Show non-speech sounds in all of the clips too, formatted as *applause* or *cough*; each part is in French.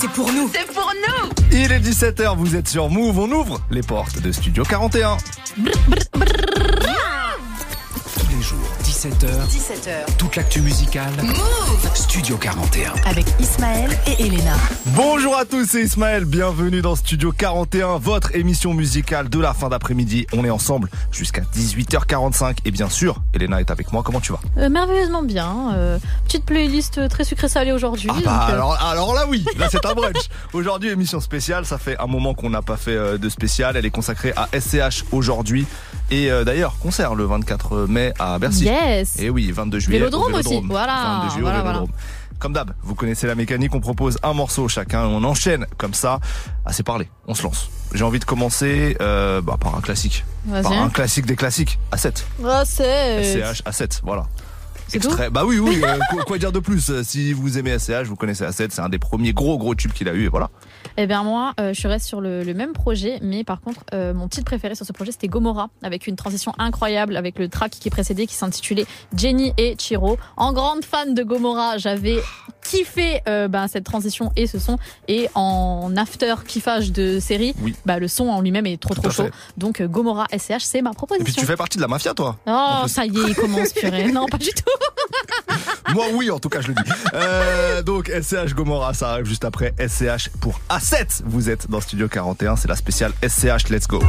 C'est pour nous. C'est pour nous. Il est 17h, vous êtes sur Move, on ouvre les portes de Studio 41. Tous les jours, 17h, 17h. toute l'actu musicale. Move Studio 41. avec Ismaël et Elena. Bonjour à tous, c'est Ismaël, bienvenue dans Studio 41, votre émission musicale de la fin d'après-midi. On est ensemble jusqu'à 18h45 et bien sûr, Elena est avec moi, comment tu vas? Euh, merveilleusement bien. euh, petite playlist euh, très sucrée salée aujourd'hui. Ah bah euh, alors, alors là oui, là c'est un *laughs* brunch. Aujourd'hui émission spéciale, ça fait un moment qu'on n'a pas fait de spécial, elle est consacrée à SCH aujourd'hui et euh, d'ailleurs concert le 24 mai à Bercy. Yes. Et oui, 22 juillet. Vélodrome au aussi, voilà, 22 juillet au voilà, Vélodrome. Comme d'hab, vous connaissez la mécanique, on propose un morceau chacun, on enchaîne comme ça. Assez parlé, on se lance. J'ai envie de commencer euh, bah, par un classique. Par un classique des classiques, A7. Ah, c'est. SCH A7, voilà. Extrait. Bah oui, oui, euh, quoi, quoi dire de plus Euh, Si vous aimez SCH, vous connaissez A7, c'est un des premiers gros gros tubes qu'il a eu et voilà. Eh bien moi, euh, je reste sur le, le même projet, mais par contre, euh, mon titre préféré sur ce projet, c'était Gomorrah, avec une transition incroyable, avec le track qui précédait, qui s'intitulait Jenny et Chiro. En grande fan de Gomorrah, j'avais kiffé euh, ben, cette transition et ce son, et en after kiffage de série, Oui. bah, le son en lui-même est trop Tout trop chaud. fait. Donc euh, Gomorrah SCH, c'est ma Et proposition. puis tu fais partie de la mafia, toi Oh, ça y est, il commence, purée. *laughs* Non, pas du tout. *laughs* Moi, oui, en tout cas, je le dis. Euh, donc, SCH Gomorrah, ça arrive juste après SCH pour A7. Vous êtes dans Studio 41, c'est la spéciale SCH Let's Go.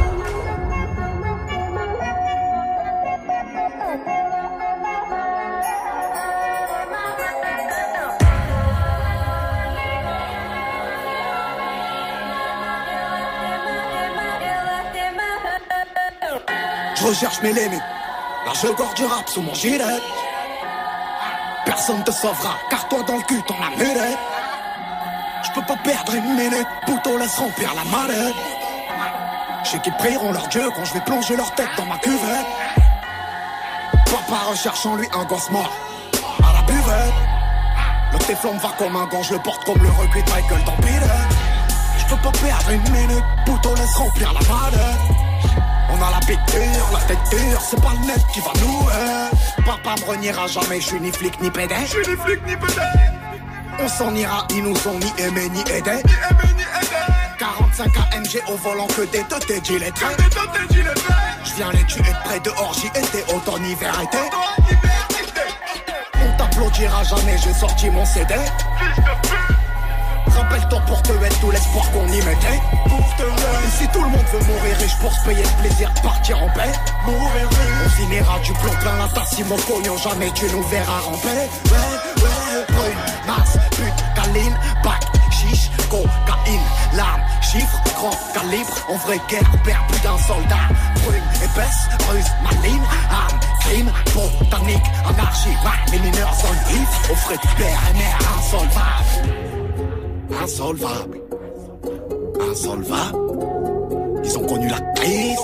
Recherche mes limites. Là, je gorge du rap sous mon gilet. Personne te sauvera, car toi dans le cul, t'en as mêlé. Je peux pas perdre une minute, plutôt laisse remplir la mallette. Je sais qu'ils prieront leur Dieu quand je vais plonger leur tête dans ma cuvette? Papa recherche en lui un gosse mort à la buvette. Le téflon va comme un gant, je le porte comme le recuit de Michael dans. Je peux pas perdre une minute, plutôt laisse remplir la mallette. On a la bite dure, la tête dure, c'est pas le net qui va nous euh. Papa me reniera jamais, je suis ni flic ni pédé. Je suis ni flic ni pédé. On s'en ira, ils nous ont ni aimé ni aidé. 45 AMG au volant que des teutés gilettés. Je viens les tuer près de orgie, été, automne, hiver, été. On t'applaudira jamais, j'ai sorti mon CD. Rappelle-toi pour te être tout l'espoir qu'on y mettait. Pour te Et si tout le monde veut mourir riche pour se payer le plaisir de partir en paix, mourir riche. On finira du plomb plein la tasse si mon pognon jamais tu nous verras ramper. Ouais, ouais, brune, masse, pute, caline, bac, chiche, cocaïne, lame, chiffre, grand calibre. En vraie guerre, perd plus d'un soldat. Brune, épaisse, ruse, maligne, âme, crime, botanique, anarchie. Les mineurs sont vifs, au frais de père et mère insolvable insolvable. Insolvable. Ils ont connu la crise.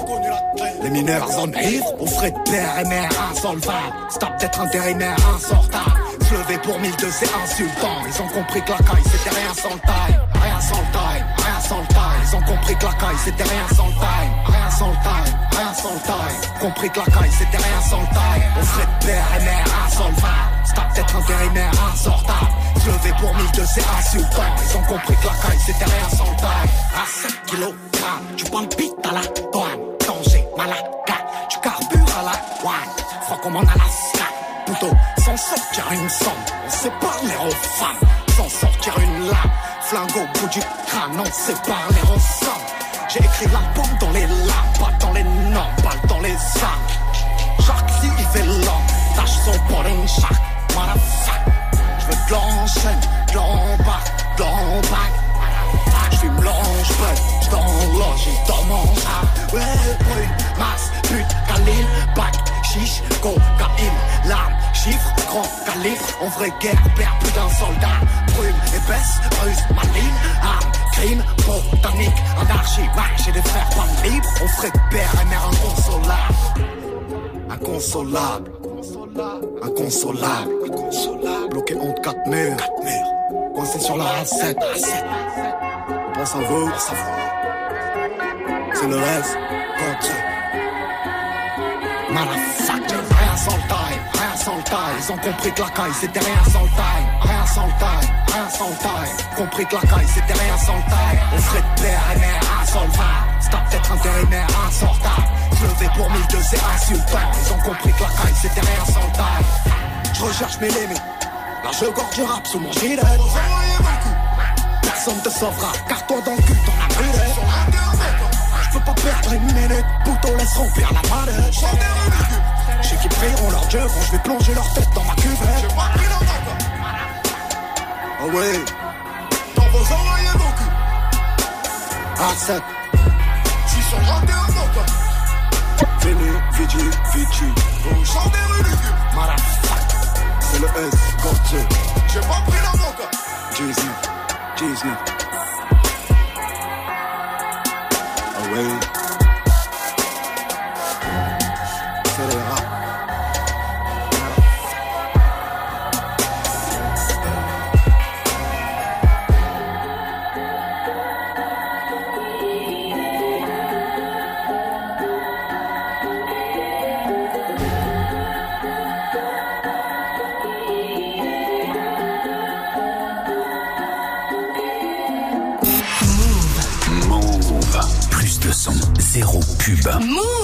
Les mineurs en ivres, aux frais de père et mère insolvable. C'est peut-être intérimaire insortable. Se pour mille deux, c'est insultant. Ils ont compris que la caille, c'était rien sans le time. Rien sans le time, rien sans le time. Ils ont compris que la caille, c'était rien sans le time. Rien sans le time, rien sans le time. Compris que la caille, c'était rien sans le time. Aux frais de père et mère insolvable. C'est peut-être intérimaire insortable. Se lever pour 1002, c'est insultant. Ils ont compris que la caille, c'était rien sans le taille. À 7 kilogrammes, tu prends le à la douane. Danger, malaka, tu carbures à la one. Froid comme en Alaska. Plutôt, sans sortir une somme, on sait parler aux femmes. Sans sortir une lame, flingue au bout du crâne, on sait parler sommes. J'ai écrit l'album dans les lames, pas dans les normes, balle dans les armes. Chaque si il fait l'homme, tâche son pour une chaque. Motherfucker. Veux de l'enchaîne, de l'embarque, de l'embarque. Je fume l'ange, je t'enloge, il dans mon rap. Ouais, brune, masse, pute, calibre, bac, chiche, cocaïne, lame, chiffre, grand calibre. En vraie guerre, perd plus d'un soldat. Brume, épaisse, ruse, maligne, arme, crime, botanique, anarchie. Ouais, j'ai des frères pas libres. On ferait père et mère inconsolable. Inconsolable. Inconsolable. Inconsolable. Bloqué entre quatre murs. Quatre murs. Coincé sur la A7. A7. On pense à vous. C'est le reste. Contre. Motherfucker. Rien sans le time. Rien sans le taille. Ils ont compris que la caille c'était rien sans le taille. Rien sans le taille, rien sans le taille. Compris que la caille c'était rien sans le taille. On ferait de père et mère insolvable. C'est peut-être intérimaire insortable. Lever pour 1002 c'est insultant. Ils ont compris que la caille c'était rien sans le taille. Je recherche mes limites. Là je gorge du rap sous mon gilet. Personne te sauvera, car toi dans le cul t'en as brûlé. Je peux pas perdre une minute, Pouton laisse remplir la manette. Sais qu'ils prieront leur dieu quand je vais plonger leur tête dans ma cuvette. Ah ouais, dans vos oreilles et vos culs. A7, j'suis sur le 21 Vini, Vigi, Vigi, j'en des rues Motherfucker, c'est le S, Gauthier. J'ai pas pris l'avocat. Jay-Z, Jay-Z. Ah pub. Move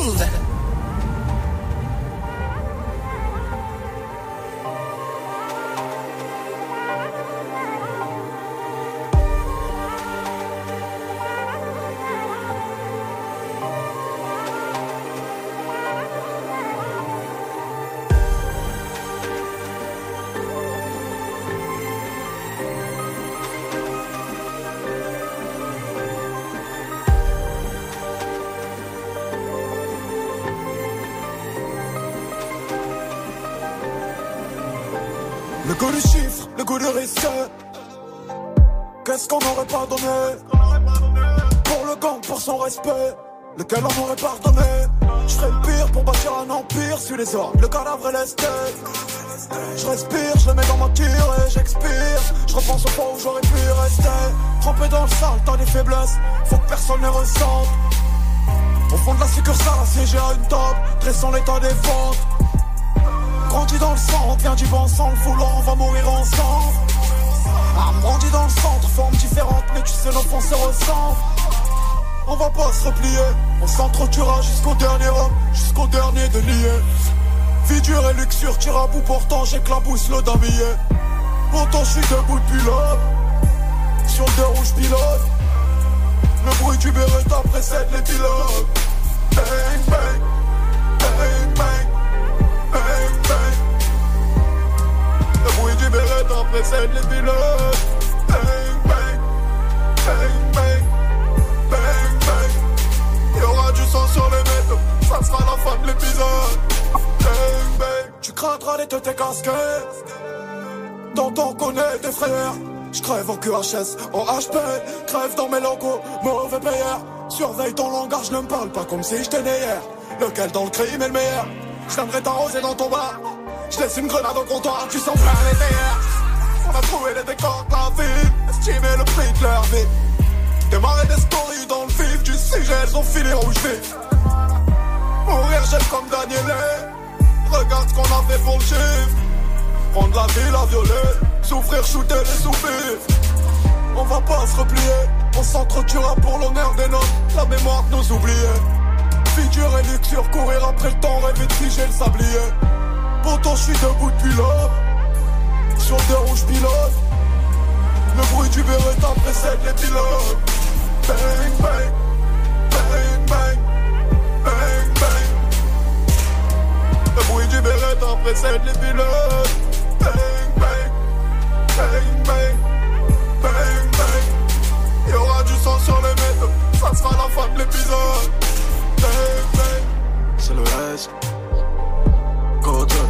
Qu'est-ce qu'on n'aurait pas donné Pour le gang, pour son respect. Lequel on aurait pardonné? Je ferais pire pour bâtir un empire sur les orgues, le cadavre et l'esthète. Je respire, je le mets dans ma tire et j'expire. Je repense au point où j'aurais pu rester. Trempé dans le sale, t'as des faiblesses. Faut que personne ne ressente. Au fond de la succursale, assiégé à une table, dressant l'état des ventes. Grandi dans le sang, vient du bon sang, le voulant, on va mourir ensemble. Grandi dans le centre, forme différente, mais tu sais, nos fonds se. On va pas se replier, on s'entretuera jusqu'au dernier homme, jusqu'au dernier délié. Vie dure et luxure, tire à bout, pourtant j'éclabousse le damier. Pourtant je suis debout depuis l'aube, sur le deux rouges pilote. Le bruit du Beretta précède les pilotes. Bang, bang, Bang, bang, bang, bang, bang, bang. Il y aura du sang sur les métaux, ça sera la fin de l'épisode. Bang, bang. Tu craindras les têtes casquettes. T'entends connaît tes frères. Je crève en QHS, en HP, crève dans mes logos, mauvais payeur. Surveille ton langage, ne me parle pas comme si j'étais né hier. Lequel dans le crime est le meilleur? Viendrai t'arroser dans ton bar. Je laisse une grenade au comptoir, tu sens plein les terres. On a trouvé les décors de la ville, estimé le prix de leur vie. Démarrer des stories dans le vif du sujet, elles ont filé rouge vif. Mourir, j'aime comme Daniel. Regarde ce qu'on a fait pour le chiffre. Prendre la ville à violer, souffrir, shooter les soupirs. On va pas se replier, on s'entretuera pour l'honneur des nôtres, la mémoire de nos oubliés. Figure et luxure, courir après le temps, rêver de le sablier. Pourtant je suis debout depuis l'aube, sur deux rouges pilotes. Le bruit du Beretta précède les pilotes. Bang, bang, bang, bang, bang, bang. Le bruit du Beretta précède les pilotes. Bang, bang, bang, bang, bang, bang. Y aura du sang sur les métaux, ça sera la fin de l'épisode. Bang, bang. C'est le S. Côte.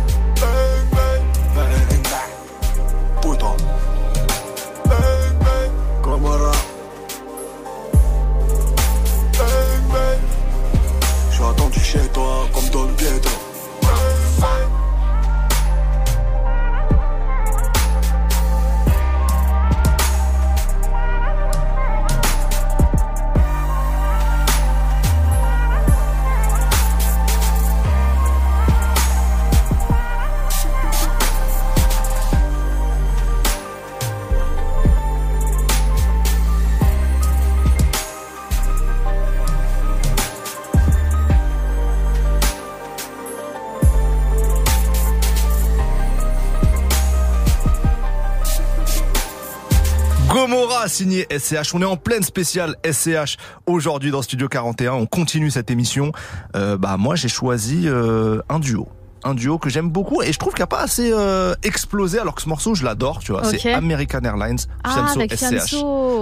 Signé SCH. On est en pleine spéciale SCH aujourd'hui dans Studio 41. On continue cette émission. Euh, bah moi j'ai choisi euh, un duo. Un duo que j'aime beaucoup et je trouve qu'il n'a pas assez euh, explosé alors que ce morceau je l'adore, tu vois. C'est American Airlines, Ah, Fianso avec SCH.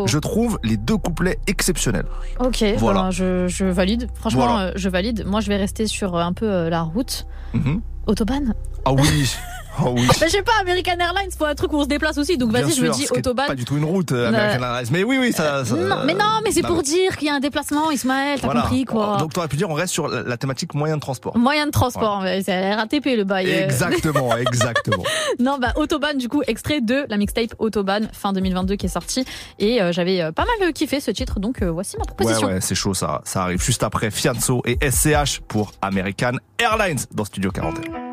Je trouve les deux couplets exceptionnels. Ok, Voilà. ben, je, je valide. Franchement, Voilà. je valide. Moi, je vais rester sur un peu la route. Mhm. Autobahn? Ah oui, *laughs* ah oui. bah, Je sais pas, American Airlines, faut un truc où on se déplace aussi. Donc vas-y, je me dis Autobahn. Pas du tout une route euh, American Airlines, mais oui, oui, ça. ça- Non, mais non, mais c'est pour dire qu'il y a un déplacement, Ismaël, t'as Voilà. compris quoi. Donc t'aurais pu dire on reste sur la, thématique moyen de transport. Moyen de transport, mais c'est RATP le bail. Exactement, *laughs* exactement. Non, bah Autobahn, du coup, extrait de la mixtape Autobahn fin 2022 qui est sortie. Et euh, j'avais euh, pas mal kiffé ce titre, donc euh, voici ma Ouais, proposition. ouais, c'est chaud, ça, ça arrive juste après Fianso et SCH pour American Airlines dans Studio 41.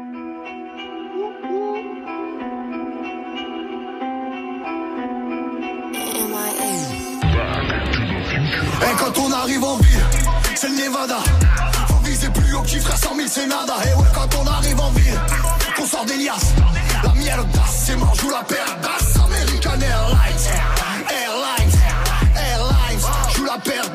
Et quand on arrive en ville, c'est le Nevada. Faut viser plus haut, petit frère, 100 000 c'est nada. Et ouais, quand on arrive en ville, qu'on sort des liasses. La miel d'as, c'est mort, joue la d'as. American Airlines, Airlines, Airlines. Joue la paire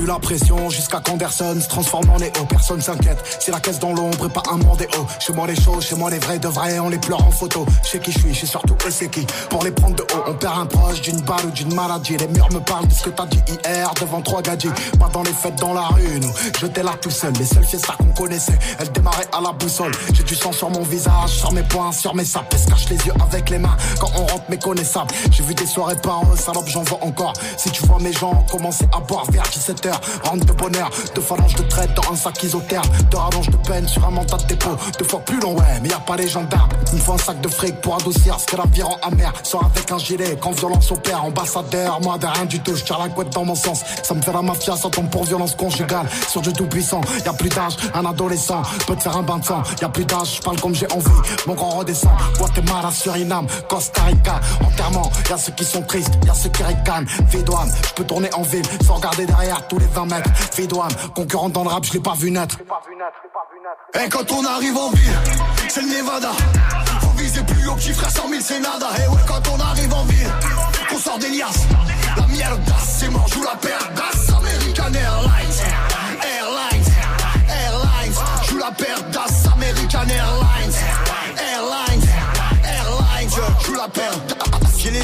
eu la pression jusqu'à qu'Anderson se transforme en Néo. Personne s'inquiète, c'est la caisse dans l'ombre et pas un mandéo. Chez moi les choses, chez moi les vrais de vrais, on les pleure en photo. Je sais qui je suis, je sais surtout eux c'est qui. Pour les prendre de haut, on perd un proche d'une balle ou d'une maladie. Les murs me parlent de ce que t'as dit hier devant trois gadgets. Pas dans les fêtes dans la rue, nous. J'étais là tout seul, les seules fiestas qu'on connaissait. Elles démarraient à la boussole. J'ai du sang sur mon visage, sur mes poings, sur mes sapes. Se cache les yeux avec les mains quand on rentre méconnaissable. J'ai vu des soirées par eux, salope, j'en vois encore. Si tu vois mes gens commencer à boire vers 17h, rentre de bonheur, deux phalanges de traite dans un sac isotherme, deux rallonges de peine sur un mandat de dépôt, deux fois plus long, ouais, mais y a pas les gendarmes. Il faut un sac de fric pour adoucir ce que la vie rend amer. Sors avec un gilet, quand violence opère, ambassadeur, moi de rien du tout, je tire la couette dans mon sens. Ça me fait la mafia, ça tombe pour violence conjugale. Sur du tout puissant, y a plus d'âge, un adolescent peut te faire un bain de sang. Y a plus d'âge, je parle comme j'ai envie, mon grand redescend. Guatemala, Suriname, Costa Rica, enterrement, y a ceux qui sont tristes, y a ceux qui ricanent. Vidouane, je peux tourner en ville sans regarder derrière tous les 20 mètres. Vidouane, concurrent dans le rap, je l'ai pas vu naître. Et quand on arrive en ville, c'est le Nevada. Faut viser plus haut, petit frère, 100 000 c'est nada. Et ouais, quand on arrive en ville, qu'on sort des liasses. La miel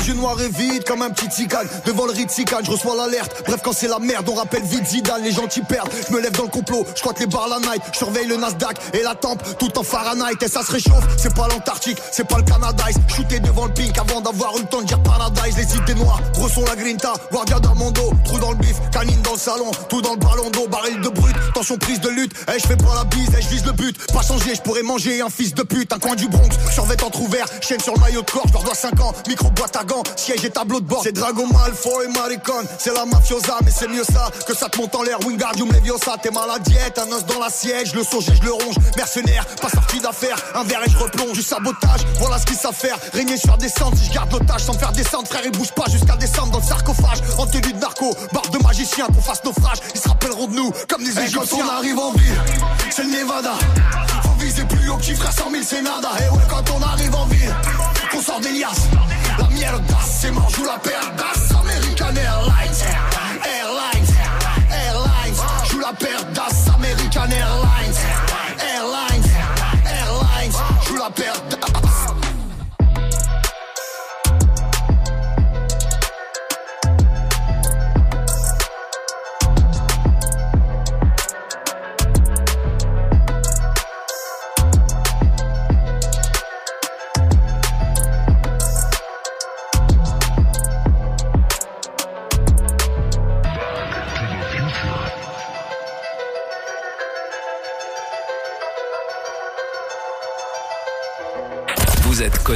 yeux noirs et vides comme un petit tigane. Devant le Ritzikan, je reçois l'alerte. Bref quand c'est la merde, on rappelle vite Zidane Les gentils perdent, je me lève dans le complot Je crois que les bars la night, je surveille le Nasdaq Et la tempe, tout en Fahrenheit. Et ça se réchauffe, c'est pas l'Antarctique C'est pas le Canada, shooté devant le pink Avant d'avoir eu le temps de dire Paradise. Les idées noires, gros la grinta Guardia d'Armando, trou dans le bif Canine dans le salon, tout dans le ballon d'eau. Baril de brut, tension prise de lutte. Eh je fais pas la bise, eh je vise le but. Pas changer, je pourrais manger un fils de pute. Un coin du Bronx, survêt entre ouvert Chaîne sur le maillot de corps, je dois 5 ans. Micro boîte à siège et tableau de bord. C'est Dragon Malfoy, Maricon C'est la mafiosa, mais c'est mieux ça Que ça te monte en l'air, Wingardium Leviosa T'es mal à diète, un os dans la siège. Le sauge, je le ronge, mercenaire Pas sorti d'affaire, un verre et je replonge. Du sabotage, voilà ce qu'ils savent faire Régner sur descente, si je garde l'otage Sans faire descendre, frère, ils bougent pas jusqu'à descendre dans le sarcophage. En tenue de narco, barbe de magicien Qu'on fasse naufrage, ils se rappelleront de nous Comme des Égyptiens quand on arrive en ville, c'est le Nevada. Faut viser plus haut, petit frère, 100 000 c'est nada Et ouais, quand on arrive en ville, qu'on sort des liasses. La miel d'as, c'est mort, joue la d'as. American Airlines, Airlines, Airlines. Joue la d'as, American Airlines,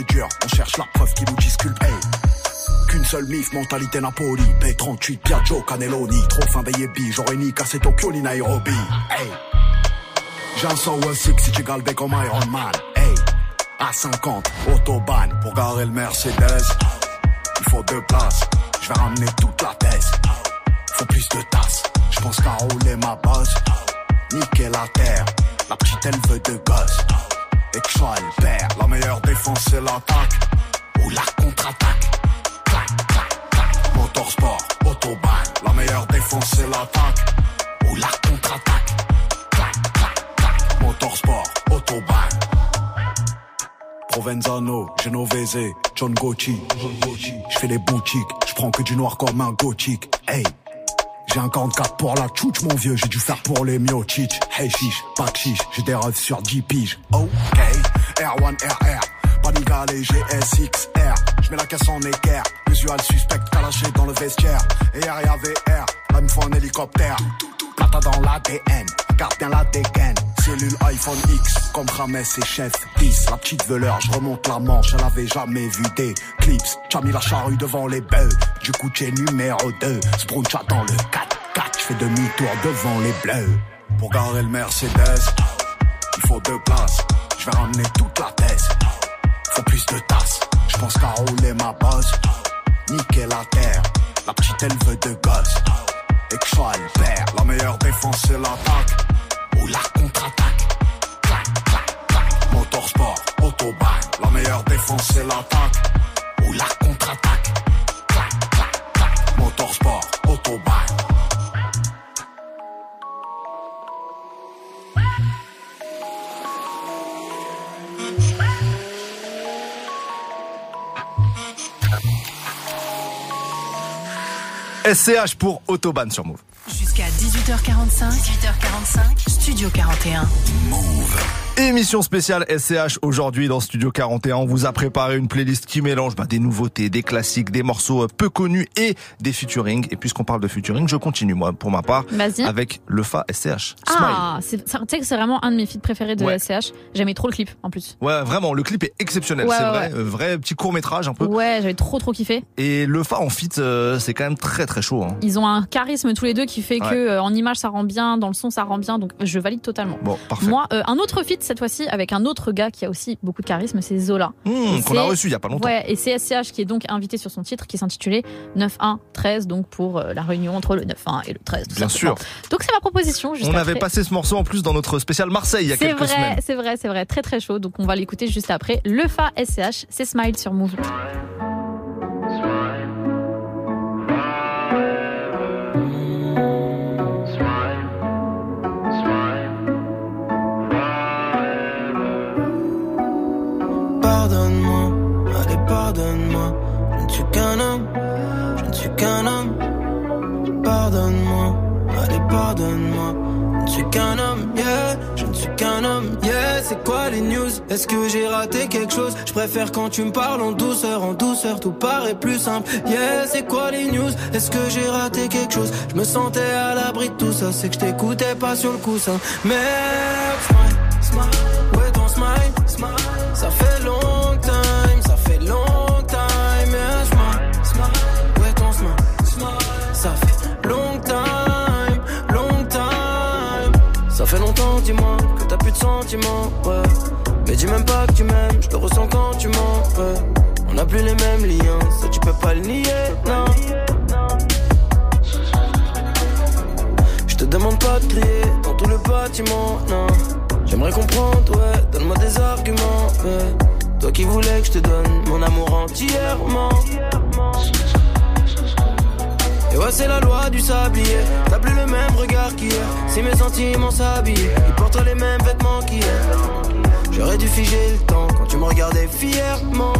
On cherche la preuve qui nous disculpe. Qu'une seule mif, mentalité Napoli. P38, Piaggio, Caneloni. Trop fin yébis. J'aurais ni cassé Tokyo ni Nairobi. Hey. J'ai un si tu galbé comme Iron Man. Hey. À 50, autobahn pour garer le Mercedes. Il faut deux places. Je vais ramener toute la thèse. Faut plus de tasses. Je pense qu'à rouler ma bosse. Niquer la terre. La petite elle veut de gosse. Et que je sois le père. La meilleure défense c'est l'attaque. Ou la contre-attaque. Clac, clac, clac. Motorsport, autobahn. La meilleure défense c'est l'attaque. Ou la contre-attaque. Clac, clac, clac. Motorsport, autobahn. Provenzano, Genovese, John Gucci. Je fais les boutiques, je prends que du noir comme un gothique. Hey, j'ai un 44 pour la tchouch, mon vieux, j'ai dû faire pour les miochich. Hey chiche, pas chiche, j'ai des rêves sur 10 piges. Ok, R1 RR, Paniga les GSXR. Je mets la caisse en équerre, usual suspect calaché dans le vestiaire. Et RIA VR, là me faut un hélicoptère. Plata dans l'ADN, garde bien la dégaine. Cellule iPhone X, comme Rames et Chef 10. La petite veleur, je remonte la manche, elle avait jamais vu des clips. T'as mis la charrue devant les bœufs, du coup t'es numéro 2. Spruncha dans le 4-4, je demi-tour devant les bleus. Pour garer le Mercedes, il faut deux places. Je vais ramener toute la thèse. Faut plus de tasses, je pense qu'à rouler ma bosse. Niquer la terre, la petite elle veut de gosse. Et que je sois le père, la meilleure défense c'est l'attaque. Ou la contre-attaque. Clac, clac, clac. Motorsport, autobahn, la meilleure défense c'est l'attaque. Ou la contre-attaque. Clac, clac, clac. Motorsport, autobahn. SCH pour Autobahn sur Move. Jusqu'à 18h45. 18h45. Studio 41. Émission spéciale SCH aujourd'hui dans Studio 41. On vous a préparé une playlist qui mélange bah, des nouveautés, des classiques, des morceaux euh, peu connus et des featuring. Et puisqu'on parle de featuring, je continue moi pour ma part avec le Fa SCH. Ah, tu sais que c'est vraiment un de mes feats préférés de Ouais. SCH. J'aimais trop le clip en plus. Ouais, vraiment, le clip est exceptionnel, Ouais, c'est ouais, vrai, euh, vrai petit court métrage un peu. Ouais, j'avais trop trop kiffé. Et le Fa en fit, euh, c'est quand même très très chaud. Hein. Ils ont un charisme tous les deux qui fait que euh, en image ça rend bien, dans le son ça rend bien, donc je valide totalement. Bon, parfait. Moi, euh, un autre feat cette fois-ci avec un autre gars qui a aussi beaucoup de charisme, c'est Zola. Mmh, Et qu'on a reçu il y a pas longtemps. Ouais, et c'est SCH qui est donc invité sur son titre qui s'intitulait 9-1-13, donc pour euh, la réunion entre le 9-1 et le 13. tout Bien sûr. Donc c'est ma proposition. Juste On avait passé ce morceau en plus dans notre spécial Marseille il y a quelques vrai, semaines. c'est vrai, c'est vrai, très très chaud. Donc on va l'écouter juste après. Le Fa SCH, c'est Smile sur Move. Pardonne-moi. Je ne suis qu'un homme, je ne suis qu'un homme. Pardonne-moi, allez pardonne-moi. Je ne suis qu'un homme, yeah, je ne suis qu'un homme, yeah. C'est quoi les news? Est-ce que j'ai raté quelque chose? Je préfère quand tu me parles en douceur, en douceur, tout paraît plus simple. Yeah, c'est quoi les news? Est-ce que j'ai raté quelque chose? Je me sentais à l'abri de tout ça, c'est que je t'écoutais pas sur le coussin. Merde, smile, smile, est ton smile, smile Ça fait fait longtemps, dis-moi, que t'as plus de sentiments, ouais Mais dis même pas que tu m'aimes, je te ressens quand tu mens, ouais On n'a plus les mêmes liens, ça tu peux pas le nier, non Je te demande pas de crier dans tout le bâtiment, non. J'aimerais comprendre, ouais, donne-moi des arguments, ouais. Toi qui voulais que je te donne mon amour entièrement. Ouais, c'est la loi du sablier. T'as plus le même regard qu'hier. Si mes sentiments s'habillaient, ils portent les mêmes vêtements qu'hier. J'aurais dû figer le temps quand tu me regardais fièrement.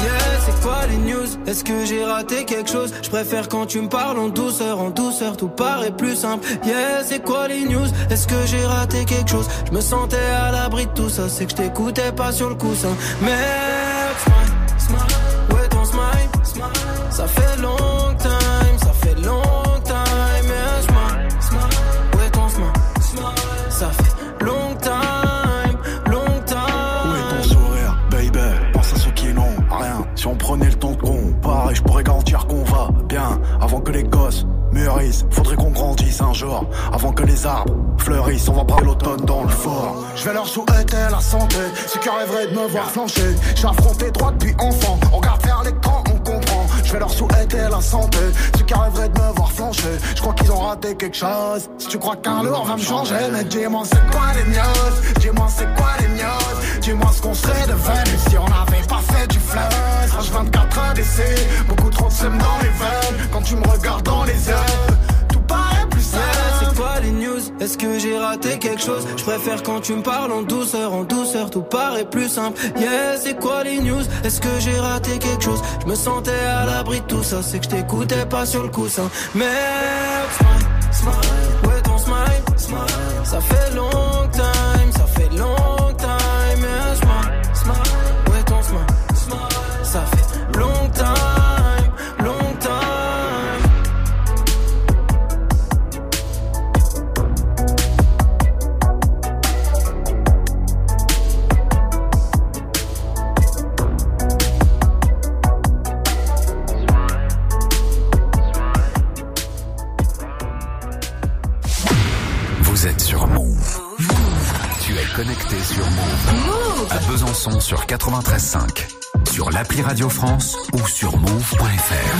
Yeah, c'est quoi les news? Est-ce que j'ai raté quelque chose? Je préfère quand tu me parles en douceur, en douceur, tout paraît plus simple. Yeah, c'est quoi les news? Est-ce que j'ai raté quelque chose? Je me sentais à l'abri de tout ça, c'est que je t'écoutais pas sur le coussin. Merde, Avant que les arbres fleurissent, on va prendre l'automne dans le fort. Je vais leur souhaiter la santé, ceux qui rêveraient de me voir flancher. J'ai affronté droit depuis enfant, on regarde vers l'écran, on comprend. Je vais leur souhaiter la santé, ceux qui rêveraient de me voir flancher. Je crois qu'ils ont raté quelque chose. Si tu crois qu'un lourd va me changer, mais dis-moi c'est quoi les news? Dis-moi c'est quoi les news? Dis-moi ce qu'on serait devenu si on n'avait pas fait du flash. H24 ADC, beaucoup trop de dans les veines. Quand tu me regardes dans les yeux, les news Est-ce que j'ai raté quelque chose? Je préfère quand tu me parles en douceur, en douceur, tout paraît plus simple. Yeah, c'est quoi les news? Est-ce que j'ai raté quelque chose? Je me sentais à l'abri de tout ça, c'est que je t'écoutais pas sur le coussin. Merde, smile, smile, ouais ton smile, smile. Ça fait long 93.5. Sur l'appli Radio France ou sur move.fr.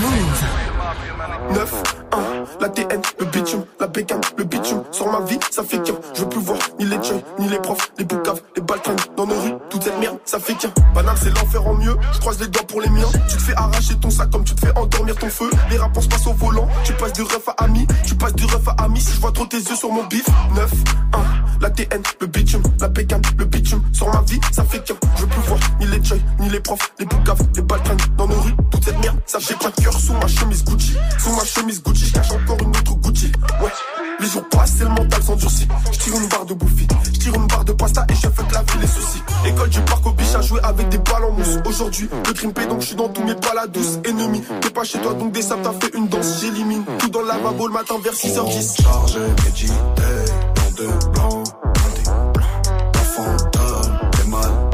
9, 1, la TN, le bitume, la bécane, le bitume. Sur ma vie, ça fait qu'un. Je veux plus voir ni les jeunes, ni les profs, les boucaves, les balkans dans nos rues. Toute cette merde, ça fait qu'un. Banal, c'est l'enfer en mieux. Je croise les doigts pour les miens. Tu te fais arracher ton sac comme tu te fais endormir ton feu. Les rapports passent au volant. Tu passes du ref à ami. Tu passes du ref à ami. Si je vois trop tes yeux sur mon bif. 9, 1, la TN, le bitume, la bécane, le bitume. Sur ma vie, ça fait qu'un. Je veux plus voir ni les jeunes, ni les profs, les boucaves, les balkans dans nos rues. Toute cette merde, ça fait de cœur sous ma chemise Gucci. Sous ma chemise Gucci, je cache encore une autre Ouais. Les jours passent et le mental s'endurcit. Je tire une barre de bouffi, je tire une barre de pasta et je fais que la vie les soucis. École du parc au biche à jouer avec des balles en mousse. Aujourd'hui, le crime paie donc je suis dans tous mes pas la douce. Ennemi, t'es pas chez toi donc des sables t'as fait une danse. J'élimine tout dans la lavabo le matin vers 6h10. Chargé, médité, dans deux blancs, des blancs. Un fantôme, des mal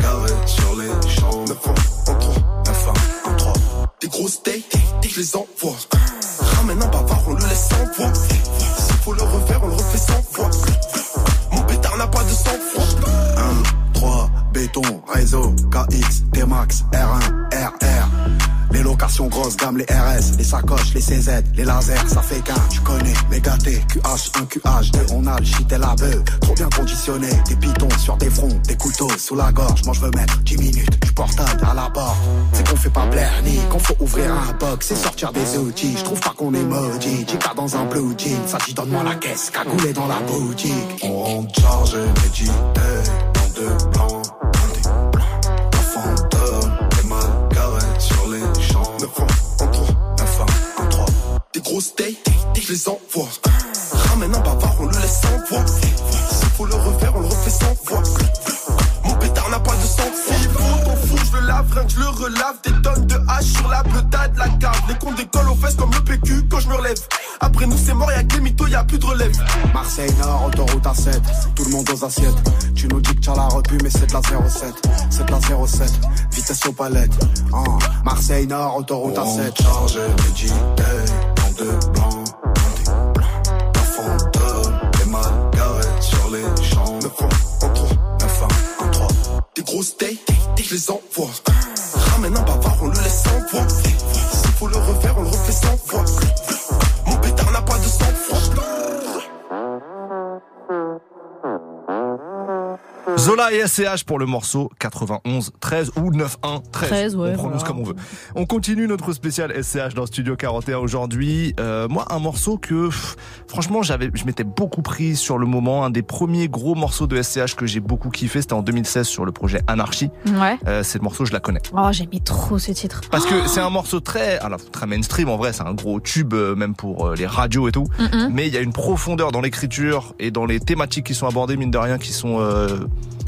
KX, T-Max, R1, RR. Les locations grosses gamme, les RS, les sacoches, les CZ, les lasers, ça fait qu'un, tu connais, méga T, QH1, QH2, on a le shit et la beuh, trop bien conditionné, des pitons sur des fronts, des couteaux sous la gorge, moi je veux mettre 10 minutes, du portable à la porte, c'est qu'on fait pas plaire ni qu'on faut ouvrir un box, c'est sortir des outils, je trouve pas qu'on est maudit, Chica dans un blue jean, ça dit donne-moi la caisse, cagoulé dans la boutique, on rentre chargé, médité, dans deux blancs, grosses je les envoie. Ramène un bavard, on le laisse sans voix. S'il faut le refaire, on le refait sans voix. Mon pétard n'a pas de sang-froid. S'il faut ton fou, je le lave, rien que je le relave. Des tonnes de hache sur la de la cave. Les comptes décollent aux fesses comme le PQ quand je me relève. Après nous, c'est mort, y'a que les mythos, y'a plus de relève. Marseille Nord, autoroute A7, tout le monde aux assiettes. Tu nous dis que t'as la repu, mais c'est de la 07. C'est de la 07, vitesse aux palettes. Ah, Marseille Nord, autoroute A7. Chargé, médité, blancs, un des blancs. Un fantôme, des mal garés sur les champs. 9 ans, en 3, 9 1, 1, 3. des grosses steaks, je les envoie. Ramène un bavard, on le laisse sans voix. S'il faut le refaire, on le refait sans voix. Zola et SCH pour le morceau 91 13 ou 91 13. 13, ouais, on prononce voilà. comme on veut. On continue notre spécial SCH dans Studio 41 aujourd'hui. Euh, moi, un morceau que pff, franchement, j'avais, je m'étais beaucoup pris sur le moment. Un des premiers gros morceaux de SCH que j'ai beaucoup kiffé, c'était en 2016 sur le projet Anarchy. Ouais. Euh, c'est le morceau, je la connais. Oh, j'aimais trop ce titre. Parce que c'est un morceau très, alors, très mainstream en vrai, c'est un gros tube euh, même pour les radios et tout. Mais il y a une profondeur dans l'écriture et dans les thématiques qui sont abordées, mine de rien, qui sont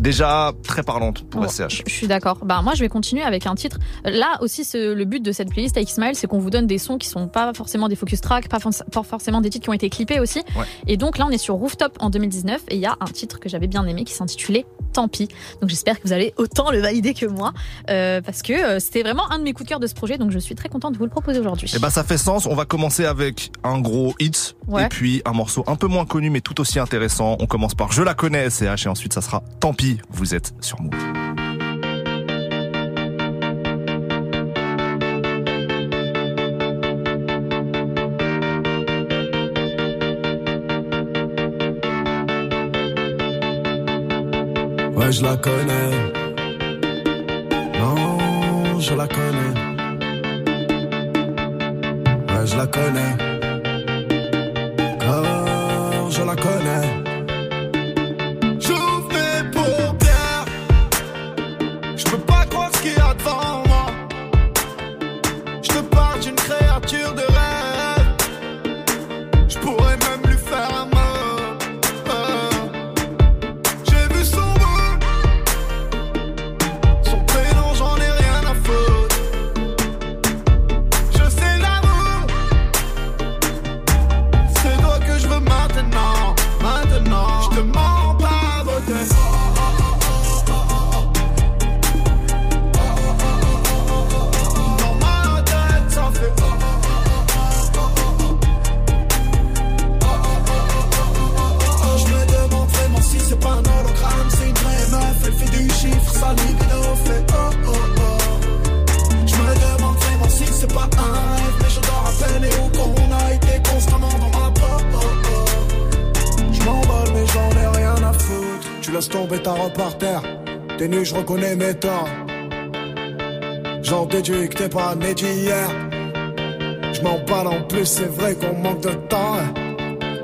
déjà très parlantes pour Ouais, SCH. Je suis d'accord. Bah moi je vais continuer avec un titre. Là aussi le but de cette playlist avec Smile c'est qu'on vous donne des sons qui sont pas forcément des focus tracks, pas, for- pas forcément des titres qui ont été clippés aussi. Ouais. Et donc là on est sur Rooftop en 2019 et il y a un titre que j'avais bien aimé qui s'intitulait Tant pis. Donc j'espère que vous allez autant le valider que moi euh, parce que euh, c'était vraiment un de mes coups de cœur de ce projet donc je suis très contente de vous le proposer aujourd'hui. Et bah ça fait sens. On va commencer avec un gros hit Ouais. et puis un morceau un peu moins connu mais tout aussi intéressant. On commence par Je la connais SCH et ensuite ça sera Tant pis, vous êtes sur Move. Ouais, je la connais. Non, je la connais. Ouais, je la connais.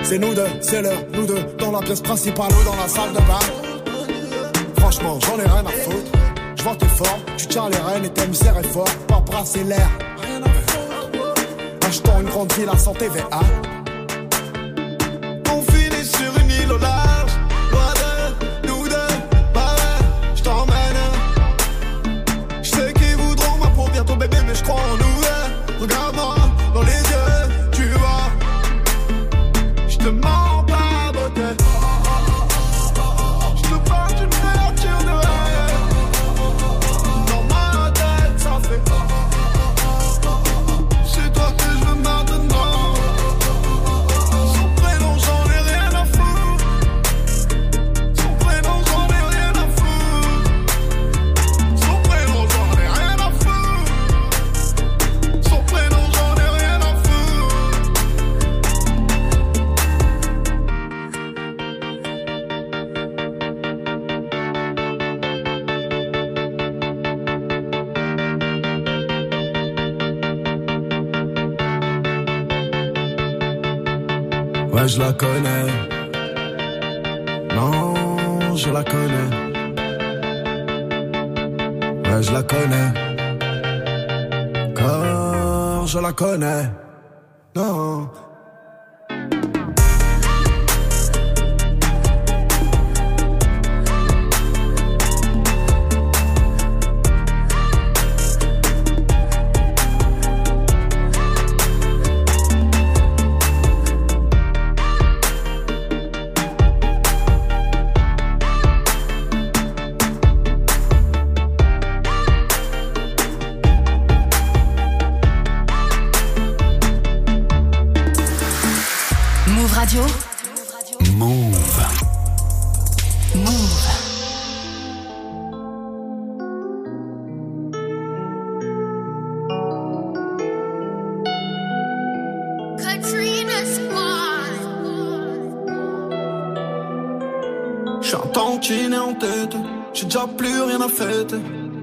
C'est nous deux, c'est l'heure, nous deux, dans la pièce principale ou dans la salle de bain. Franchement, j'en ai rien à foutre. Je vois tes formes, tu tiens les rênes et t'aimes serrer fort, pas brasser l'air. Achetons une grande ville à 100 TVA. Connais.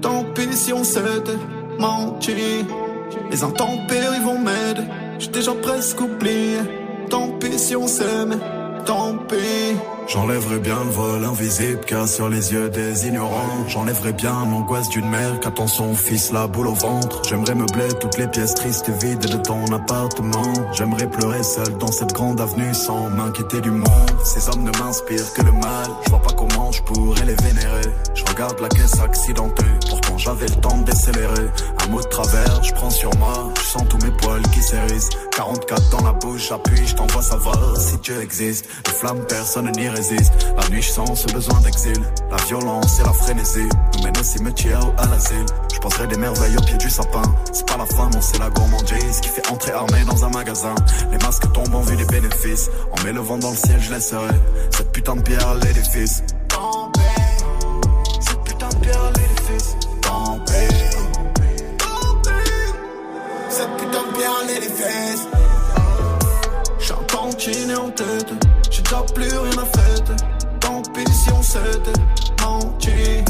Tant pis si on s'était menti. Les intempéries vont m'aider. J'ai déjà presque oublié. Tant pis si on s'aime, tant pis. J'enlèverai bien le vol invisible car sur les yeux des ignorants. J'enlèverai bien l'angoisse d'une mère qui attend son fils la boule au ventre. J'aimerais meubler toutes les pièces tristes et vides de ton appartement. J'aimerais pleurer seul dans cette grande avenue sans m'inquiéter du monde. Ces hommes ne m'inspirent que le mal. Je vois pas comment je pourrais les vénérer. Je regarde la caisse accidentée. J'avais le temps de décélérer. Un mot de travers, je prends sur moi. Je sens tous mes poils qui s'érissent. 44 dans la bouche, j'appuie, je t'envoie savoir si Dieu existe. Les flammes, personne n'y résiste. La nuit, je ce besoin d'exil. La violence et la frénésie nous mènent au cimetière ou à l'asile. Je penserai des merveilles au pied du sapin. C'est pas la faim, non, c'est la gourmandise qui fait entrer armée dans un magasin. Les masques tombent en vue des bénéfices. En m'élevant dans le ciel, je laisserai cette putain de pierre à l'édifice. Cette putain de pierre à l'édifice. L'édifice. J'ai un tantiné en tête. J'ai déjà plus rien à fêter. Tant pis si on s'était menti.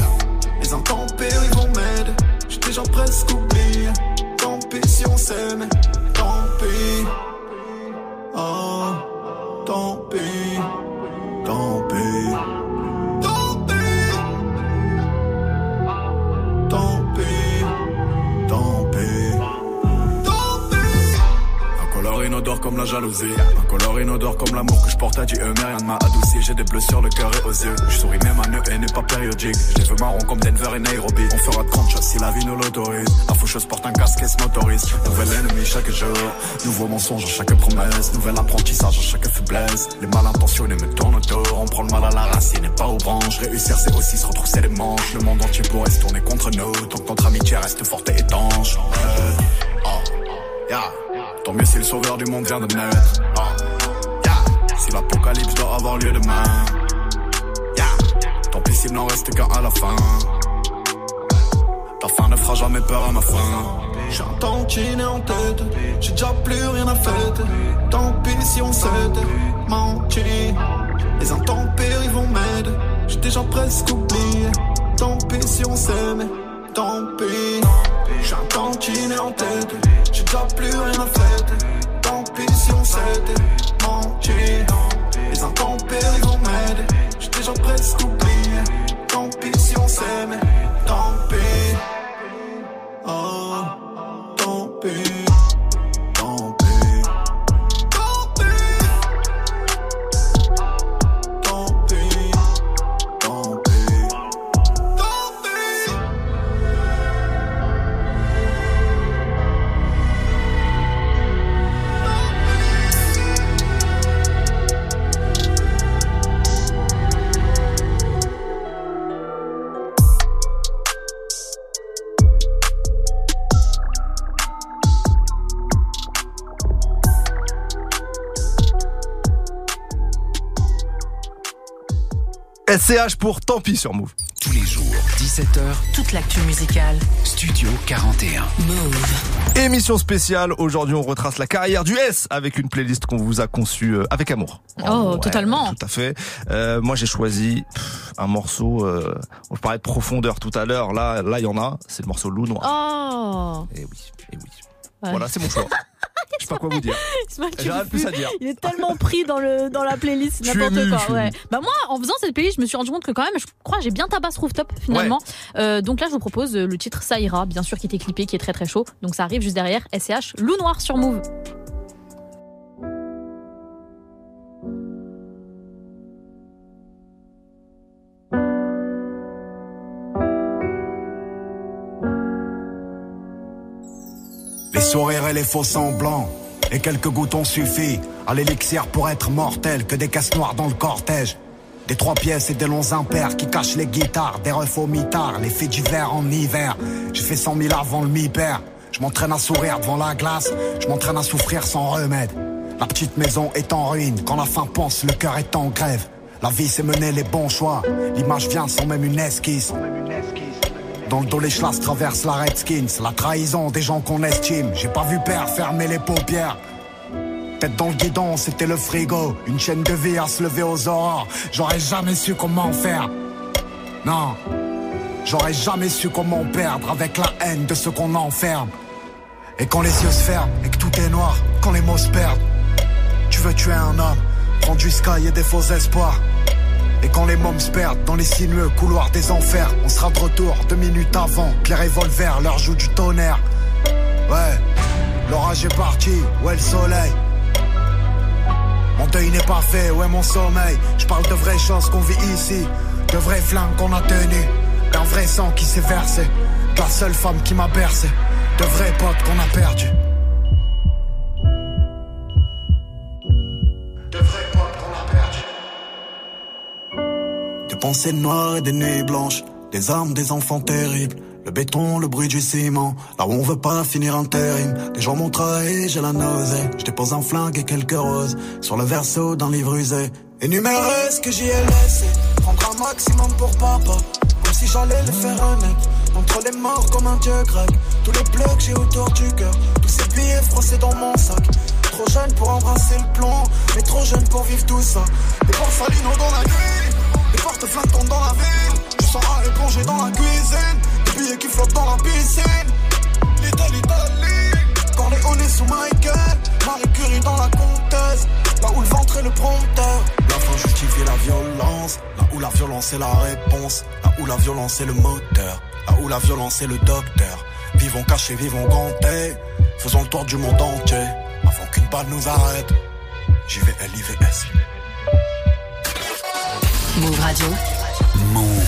Les intempéries vont m'aider. J'ai déjà presque oublié. Tant pis si on s'aimait. Tant pis. Oh, tant pis. Tant pis. Tant pis. Tant pis. Inodore comme la jalousie. Un color inodore comme l'amour que je porte à Dieu. Mais rien ne m'a adouci. J'ai des bleus sur le cœur et aux yeux. Je souris même à ne et n'est pas périodique. Je les veux marron comme Denver et Nairobi. On fera de grandes choses si la vie nous l'autorise. La faucheuse porte un casque et se motorise. Nouvel ennemi chaque jour. Nouveau mensonge à chaque promesse. Nouvel apprentissage à chaque faiblesse. Les mal intentionnés me tournent autour. On prend le mal à la racine et pas aux branches. Réussir c'est aussi se retrousser les manches. Le monde entier pourrait se tourner contre nous. Tant que notre amitié reste forte et étanche. Euh, oh, yeah. Tant mieux si le sauveur du monde vient de naître. Yeah. Si l'apocalypse doit avoir lieu demain. Yeah. Tant pis s'il n'en reste qu'un à la fin. Ta fin ne fera jamais peur à ma fin. J'ai un tantiné en tête, j'ai déjà plus rien à fêter. Tant pis si on s'était menti. Les intempéries vont m'aider, j'ai déjà presque oublié. Tant pis si on s'aimait, tant pis. J'ai un tantiné en tête, déjà plus rien à fêter. SCH pour tant pis sur Move. Tous les jours, 17h, Toute l'actu musicale. Studio 41. Move. Émission spéciale. Aujourd'hui, on retrace la carrière du S avec une playlist qu'on vous a conçue euh, avec amour. Oh, totalement. Tout à fait. Euh, moi, j'ai choisi un morceau. Euh, je parlais de profondeur tout à l'heure. Là, là, il y en a. C'est le morceau Loup Noir. Oh Et oui, et oui. Ouais. Voilà, c'est mon choix. *laughs* Je sais pas quoi vous dire. *laughs* J'ai rien de plus à dire. Il est tellement pris dans le dans la playlist, n'importe quoi. ouais. Bah moi, en faisant cette playlist, je me suis rendu compte que quand même, je crois, j'ai bien tabasse rooftop finalement. Euh, donc là, je vous propose euh, le titre Ça ira, bien sûr, qui était clippé, qui est très très chaud. Donc ça arrive juste derrière. SCH, Loup Noir sur Move. Sourires et les faux semblants. Et quelques gouttes ont à l'élixir pour être mortel. Que des caisses noires dans le cortège. Des trois pièces et des longs impairs qui cachent les guitares. Des refs au mitard, les faits d'hiver en hiver. J'ai fait cent mille avant le mi-père. Je m'entraîne à sourire devant la glace. Je m'entraîne à souffrir sans remède. La petite maison est en ruine. Quand la faim pense, le cœur est en grève. La vie c'est mener les bons choix. L'image vient sans même une esquisse. Dans le dos, les chlasses traversent la Redskins. La trahison des gens qu'on estime. J'ai pas vu père fermer les paupières. Tête dans le guidon, c'était le frigo. Une chaîne de vie à se lever aux aurores. J'aurais jamais su comment faire. Non, j'aurais jamais su comment perdre avec la haine de ce qu'on enferme. Et quand les yeux se ferment et que tout est noir, quand les mots se perdent, tu veux tuer un homme, prendre du sky et des faux espoirs. Et quand les mômes se perdent dans les sinueux couloirs des enfers, on sera de retour deux minutes avant que les revolvers leur jouent du tonnerre. Ouais, l'orage est parti, ouais le soleil. Mon deuil n'est pas fait, ouais mon sommeil. Je parle de vraies choses qu'on vit ici, de vraies flammes qu'on a tenues, d'un vrai sang qui s'est versé, de la seule femme qui m'a bercé, de vrais potes qu'on a perdus. Des pensées noires et des nuits blanches, des armes, des enfants terribles. Le béton, le bruit du ciment, là où on veut pas finir intérim. Des gens m'ont trahi, j'ai la nausée. Je dépose un flingue et quelques roses sur le verso d'un livre usé. Énumérer ce que j'y ai laissé, prendre un maximum pour papa. Comme si j'allais le faire honnête. Entre les morts comme un dieu grec. Tous les que j'ai autour du cœur. Tous ces billets froissés dans mon sac. Trop jeune pour embrasser le plomb, mais trop jeune pour vivre tout ça. Des porcelinos dans la nuit, porte-flingues tombent dans la ville. Je sens à éponger dans la cuisine, des billets qui flottent dans la piscine. L'Italie, l'Italie, Corleone sous Michael, Marie Curie dans la comtesse, là où le ventre est le prompteur. La fin justifie la violence, là où la violence est la réponse, là où la violence est le moteur, là où la violence est le docteur. Vivons cachés, vivons gantés, faisons le tour du monde entier, avant qu'une balle nous arrête. JVLIVS. Move Radio. Move.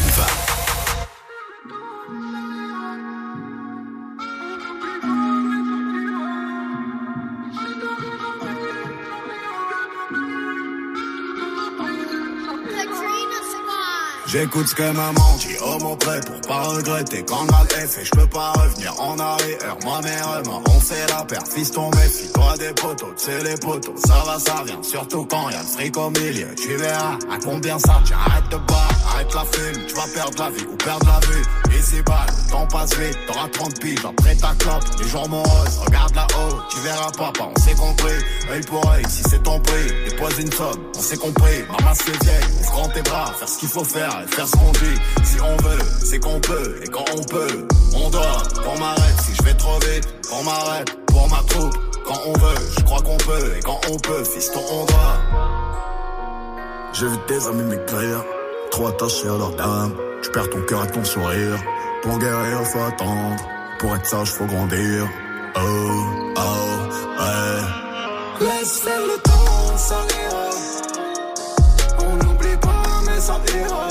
J'écoute ce que maman dit près pour pas regretter. Quand le mal est fait, je peux pas revenir en arrière. Moi mes remords, on fait la paire, fiston méfie-toi des poteaux, c'est les poteaux, ça va, ça vient, surtout quand y'a le fric au milieu. Tu verras à combien ça tient, arrête de arrête la fume, tu vas perdre la vie ou perdre la vue. Ici bas, le temps passe vite, t'auras 30 piges après ta clope, les jours moroses, regarde là-haut, tu verras papa, on s'est compris, œil pour œil, si c'est ton prix, dépose une somme, on s'est compris, maman c'est vieille, ouvre grand tes bras, faire ce qu'il faut faire et faire ce qu'on dit. Si on veut, c'est qu'on peut, et quand on peut, on doit. Qu'on m'arrête si je vais trop vite, qu'on m'arrête pour ma troupe. Quand on veut, je crois qu'on peut, et quand on peut, fiston, on doit. J'ai vu tes amis m'écrire, trop attachés à leur dame. Tu perds ton cœur et ton sourire. Pour guérir, faut attendre. Pour être sage, faut grandir. Oh, oh, ouais. Laisse faire le temps, ça ira. On n'oublie pas, mais ça ira.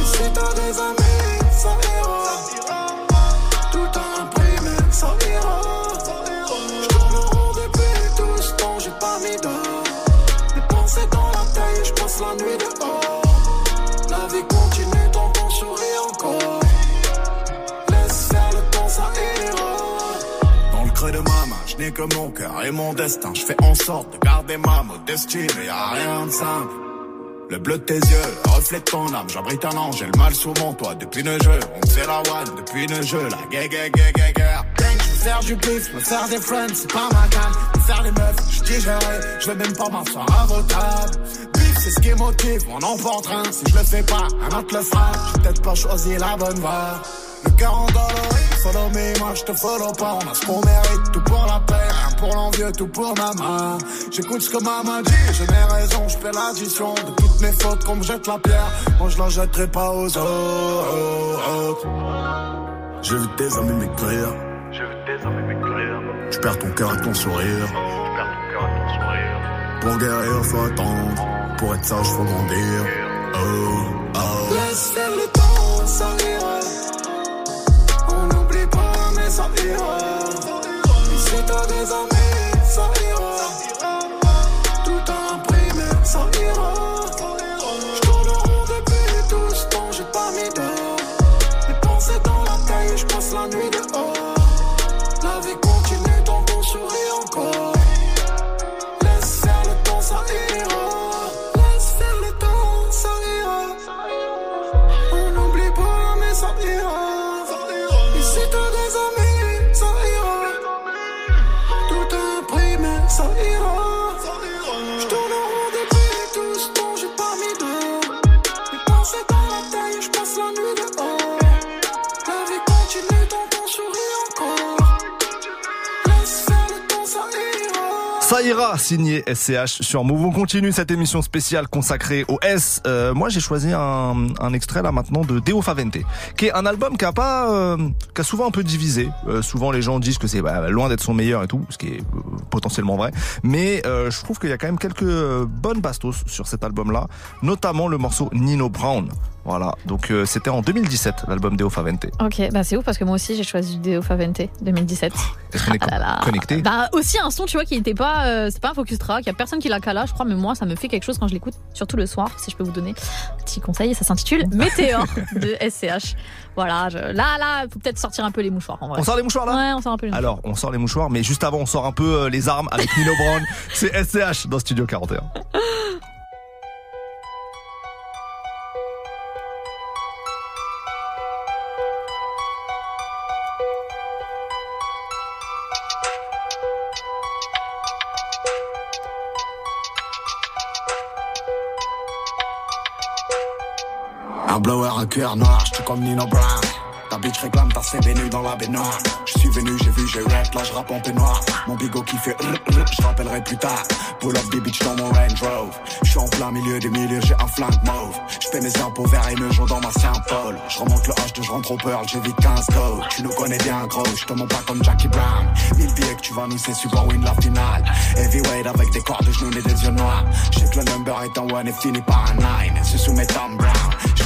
Et si des amis, ça. Que mon cœur et mon destin. Je fais en sorte de garder ma modestie, mais y a rien de simple. Le bleu de tes yeux reflète ton âme. J'abrite un ange, j'ai le mal sous mon toit. Depuis le jeu, on me fait la one. Depuis le jeu, la gay, gay. Gang, je veux faire du bif, me faire des friends, c'est pas ma cam. Me faire les meufs, je digérerai. Je vais même pas m'asseoir à vos tables. C'est ce qui motive mon emporte-train. Si je le fais pas, un autre le fera. J'ai peut-être pas choisi la bonne voie. Le cœur endolori, follow me, moi je te follow pas. On a ce qu'on mérite, tout pour la paix, rien pour l'envieux, tout pour maman. J'écoute ce que maman dit, je n'ai raison, je fais l'addition de toutes mes fautes qu'on me jette la pierre. Moi je la jetterai pas aux autres. J'ai vu tes amis m'écrire. Tu perds ton cœur et ton sourire. Pour guérir, faut attendre. Pour être sage, faut grandir. Oh, oh. Laisse faire le temps, ça amis, ça ira, signé SCH sur Move. On continue cette émission spéciale consacrée au S. Euh, moi, j'ai choisi un, extrait là maintenant de Deo Favente, qui est un album qui a pas, euh, qui a souvent un peu divisé. Euh, souvent, les gens disent que c'est bah, loin d'être son meilleur et tout, ce qui est potentiellement vrai. Mais je trouve qu'il y a quand même quelques bonnes bastos sur cet album-là, notamment le morceau Nino Brown. Voilà, donc euh, c'était en 2017 l'album Deo Favente. Ok, bah c'est ouf parce que moi aussi j'ai choisi Deo Favente 2017. Est-ce qu'on est Ah connecté Bah aussi un son tu vois qui était pas euh, c'est pas un focus track, il y a personne qui l'a cala, je crois mais moi ça me fait quelque chose quand je l'écoute, surtout le soir si je peux vous donner un petit conseil, ça s'intitule *laughs* Météore de SCH. Voilà, je- là là, faut peut-être sortir un peu les mouchoirs en vrai. On sort les mouchoirs là? Ouais, on sort un peu les mouchoirs. Alors, on sort les mouchoirs, mais juste avant, on sort un peu euh, les armes avec Nino Brown. C'est SCH dans Studio 41. *laughs* Un blower, un cuir noir, j'suis comme Nino Brown. Ta bitch réclame ta CV nu dans la baignoire. Je suis venu, j'ai vu, j'ai rap, là je en peignoir. Mon bigot qui fait je rappellerai plus tard. Pull up des bitch dans mon Range Rover. Je suis en plein milieu des milieux, j'ai un flingue mauve. Je mes impôts verts et me joue dans ma Saint-Paul. Je remonte le H de je rentre au Pearl, j'ai vite 15 go. Tu nous connais bien gros, je te montre pas comme Jackie Brown. Mille billets que tu vas nous c'est super win la finale. Heavyweight avec des cordes de genoux et des yeux noirs. Je sais que le number est en one et finit par un nine. C'est sous mes je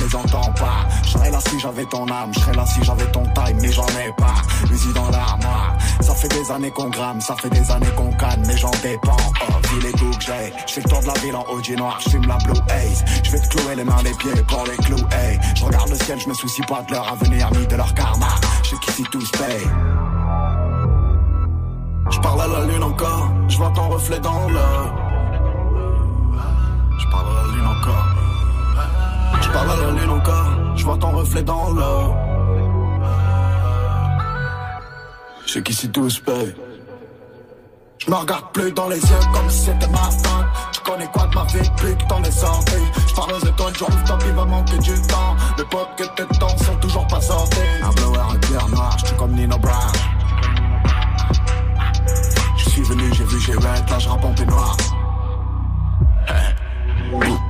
les entends pas. Je serais là si j'avais ton âme, je serais là si j'avais ton time, mais j'en ai pas. Uzi dans l'armoire, ça fait des années qu'on gramme, ça fait des années qu'on canne, mais j'en dépends. Oh, ville et goût que j'ai, je fais le tour de la ville en OG noir, je fume la blue haze. Je vais te clouer les mains, les pieds pour les clous, hey. Je regarde le ciel, je me soucie pas de leur avenir, ni de leur karma. Je sais qu'ici tout se paye. Je parle à la lune encore, je vois ton reflet dans l'eau. Je parle à la lune encore. Je parle à la lune encore, je vois ton reflet dans l'eau. Je sais qu'ici tout se paye. Je me regarde plus dans les yeux comme si c'était ma fin. Tu connais quoi de ma vie plus que t'en es sorti. Je parle aux étoiles, je rooftop, il va manquer du temps. Les potes que tes temps sont toujours pas sortis. Un blower, un cuir noir, je comme Nino Brown. Je suis venu, j'ai vu, j'ai red, là je rappe en peignoir. Hey.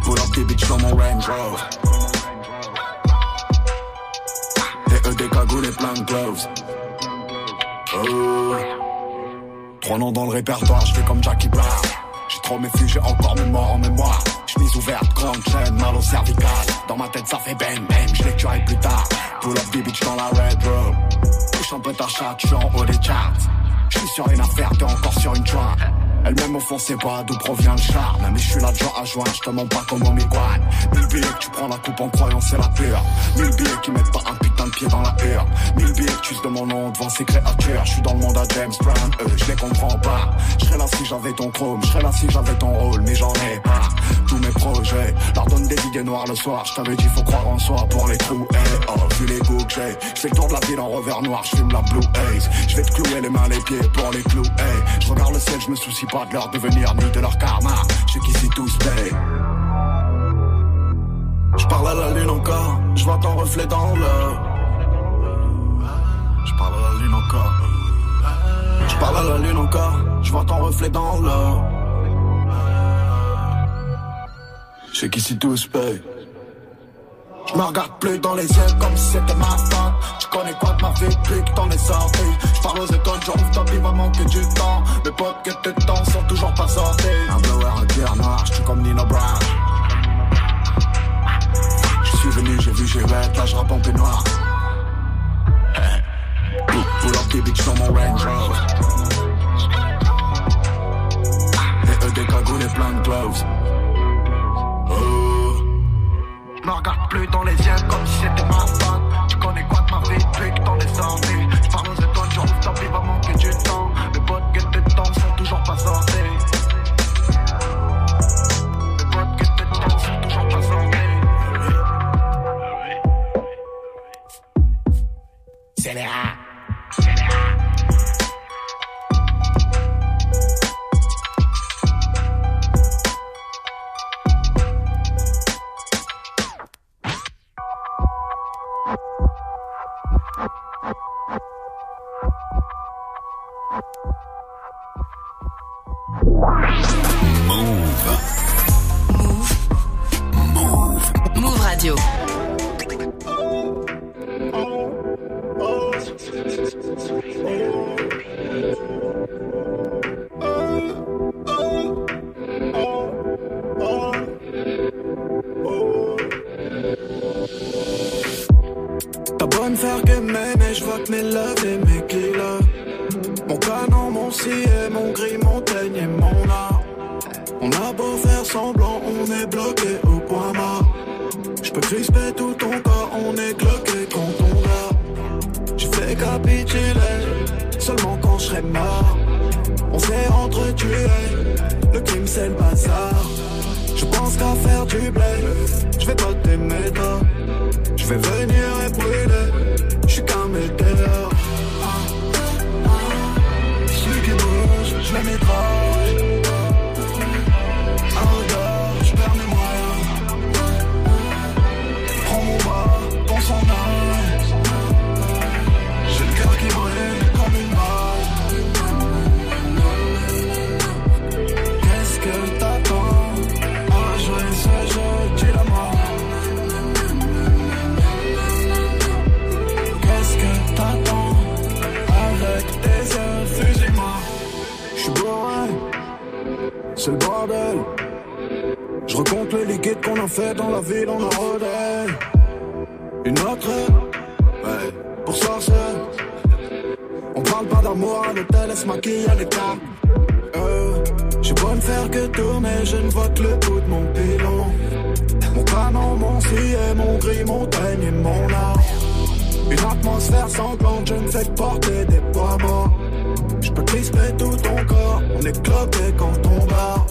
Pull up des bitch dans mon Range Rover. Eux des cagoules et plein de gloves. Oh. Trois noms dans le répertoire, je fais comme Jackie Brown. J'ai trop mes j'ai encore mes morts en mémoire. Chemise ouverte, grande chaîne, mal au cervical. Dans ma tête, ça fait bang bang, je les plus tard. Pull up des bitch dans la red room. Touche un peu ta chatte, je suis en haut des charts. Je suis sur une affaire, t'es encore sur une joint. Elle-même au fond pas d'où provient le charme. Mais je suis là joint à joint, je te mens pas comme au miguane Mille billets que tu prends la coupe en croyant c'est la pure. Mille billets qui mettent pas un putain de pied dans la hure Mille billets que tu de mon nom devant ces créatures. Je suis dans le monde à James Brown, eux je les comprends pas. Je serais là si j'avais ton chrome, je serais là si j'avais ton rôle Mais j'en ai pas, tous mes projets Leur donne des idées noires le soir, je t'avais dit faut croire en soi pour les trous. Hey, Oh vu les goûts que j'ai, je fais tour de la ville en revers noir, je fume la blue haze. Je vais te clouer les mains les pieds pour les clous hey. Je regarde le ciel, je me soucie pas de leur devenir ni de leur karma Je sais qu'ici tout se paye Je parle à la lune encore, je vois ton reflet dans l'eau. Je parle à la lune encore. Je parle à la lune encore, je vois ton reflet dans l'eau. Je sais qu'ici tout se paye. Je me regarde plus dans les yeux comme si c'était ma fin. Tu connais quoi de ma vie plus que t'en es sorti. Je parle aux étoiles, je rooftop, il va manquer du temps. Mes potes que tes temps sont toujours pas sortis. Un blower, un cuir noir, je suis comme Nino Brown. Je suis venu, j'ai vu, j'ai red, là je rappe en peignoir. Up des bitch dans mon Range Rover. Et eux des cagoules et plein de gloves. Me regarde plus dans les yeux comme si c'était ma. Canon, mon et mon gris, mon teigne et mon art. On a beau faire semblant, on est bloqué au point mort. Je peux crisper tout ton corps, on est bloqué quand on dort. Je fais capituler, seulement quand je serai mort. On s'est entretués, le crime c'est le bazar. Je pense qu'à faire du blé, je vais pas t'aimer. Je vais venir et brûler, je suis qu'un météore. Je les c'est le bordel. Je recompte le liquide qu'on a fait dans la ville, on a rodé. Une autre, ouais, pour sorcier. On parle pas d'amour à l'hôtel, elle se maquille à l'écart. Euh, j'ai beau me faire que tourner, je ne vois que le bout de mon pilon. Mon canon, mon et mon gris, mon teigne et mon art. Une atmosphère sanglante, je ne fais que porter des poids morts. Je peux crisper tout ton corps, on est clopé quand on bat.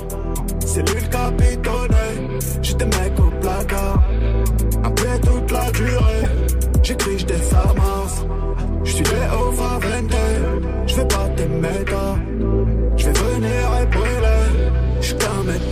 Cellule capitonnée, j'ai des mecs au placard. Peu toute la durée, j'écris, j'défais famas. J'suis hauts favente, j'fais pas tes méta. J'vais venir et brûler, j'suis qu'un.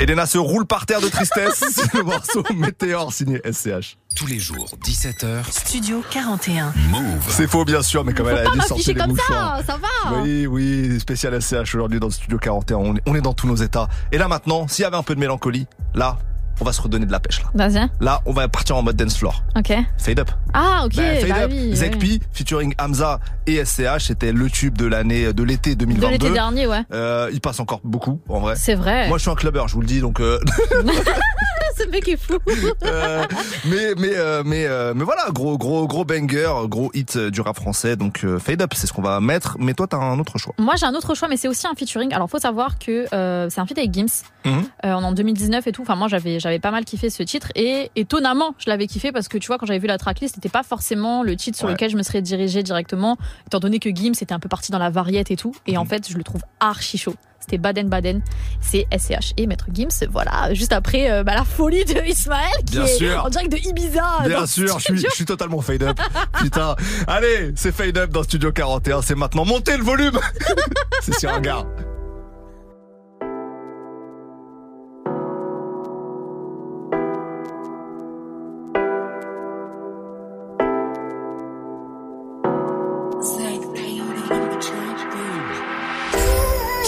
Elena se roule par terre de tristesse. C'est *laughs* le morceau Météore signé SCH. Tous les jours, 17h, Studio 41. Move. C'est faux, bien sûr, mais comme elle a Pas dit, sortez les comme mouchoirs. ça, ça va. Oui, oui, spécial SCH aujourd'hui dans le studio 41. On est, on est dans tous nos états. Et là maintenant, s'il y avait un peu de mélancolie, là, on va se redonner de la pêche. Là, Vas-y, là on va partir en mode dance floor. ok. Fade up. Ah, ok, Ben, fade bah up. oui. Featuring Hamza et SCH, c'était le tube de l'année, de l'été De 2022. l'été dernier, ouais. Euh, il passe encore beaucoup, en vrai. C'est vrai. Moi, je suis un clubbeur, je vous le dis, donc. euh, *laughs* *laughs* Ce mec est fou. *laughs* Euh, mais mais euh, mais euh, mais voilà, gros gros gros banger, gros hit du rap français. Donc Fade Up, c'est ce qu'on va mettre. Mais toi, t'as un autre choix. Moi, j'ai un autre choix, mais c'est aussi un featuring. Alors, faut savoir que c'est un feat avec Gims. Mhm. En 2019 et tout. Enfin, moi, j'avais j'avais pas mal kiffé ce titre et étonnamment, je l'avais kiffé parce que tu vois, quand j'avais vu la tracklist, c'était pas forcément le titre sur Ouais. lequel je me serais dirigée directement, étant donné que Gims était un peu parti dans la variette et tout. Et Mhm. en fait, je le trouve archi chaud. C'était Baden Baden, c'est SCH et Maître Gims. Voilà, juste après euh, bah, la folie de Ismaël qui Bien est sûr. en direct de Ibiza. Bien sûr, je suis, studio. je suis totalement Fade Up. *laughs* Putain, allez, c'est Fade Up dans Studio 41. C'est maintenant. Montez le volume. *laughs* c'est sur un gars.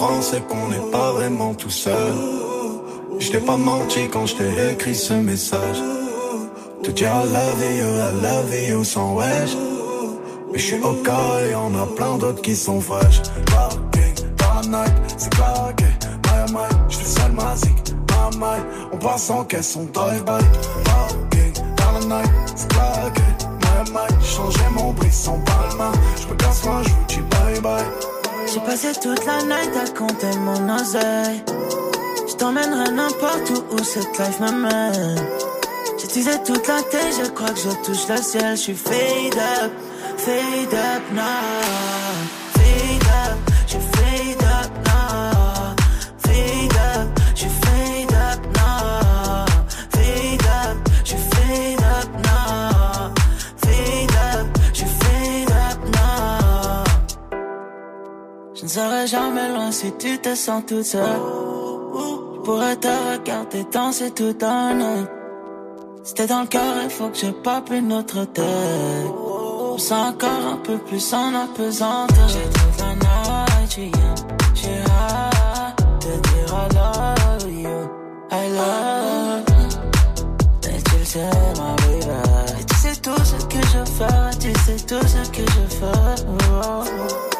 Comprends, c'est qu'on n'est pas vraiment tout seul. Je pas menti quand je t'ai écrit ce message. Te dire I love you, I love you sans wesh. Mais je suis au cas et y'en a plein d'autres qui sont fraîches. Parking night, c'est claqué. My my, je suis seul magique. My my, on passe en caisse, on drive-by. Parking dans la night, c'est claqué. My my, changer mon brisson palma. Je me casse moi, je vous dis bye bye. J'ai passé toute la night à compter mon oseille. Je t'emmènerai n'importe où où cette life m'amène. J'utilisais toute la tête, je crois que je touche le ciel. Je suis fade up, fade up now. Je ne serai jamais loin si tu te sens toute seule. Je pourrais te regarder danser tout un. C'était dans le cœur, il faut que je pop une autre tête. Je sens encore un peu plus en apesanteur. J'ai toute la night. J'ai hâte de dire I love you. I love you. Et tu sais. Et tu sais tout ce que je fais, tu sais tout ce que je fais.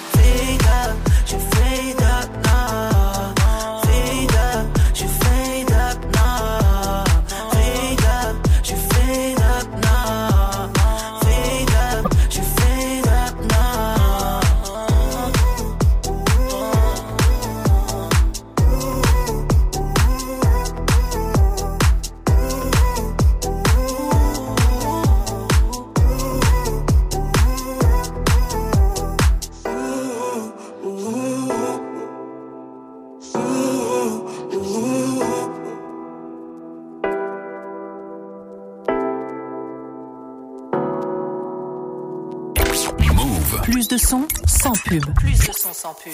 Sans pub.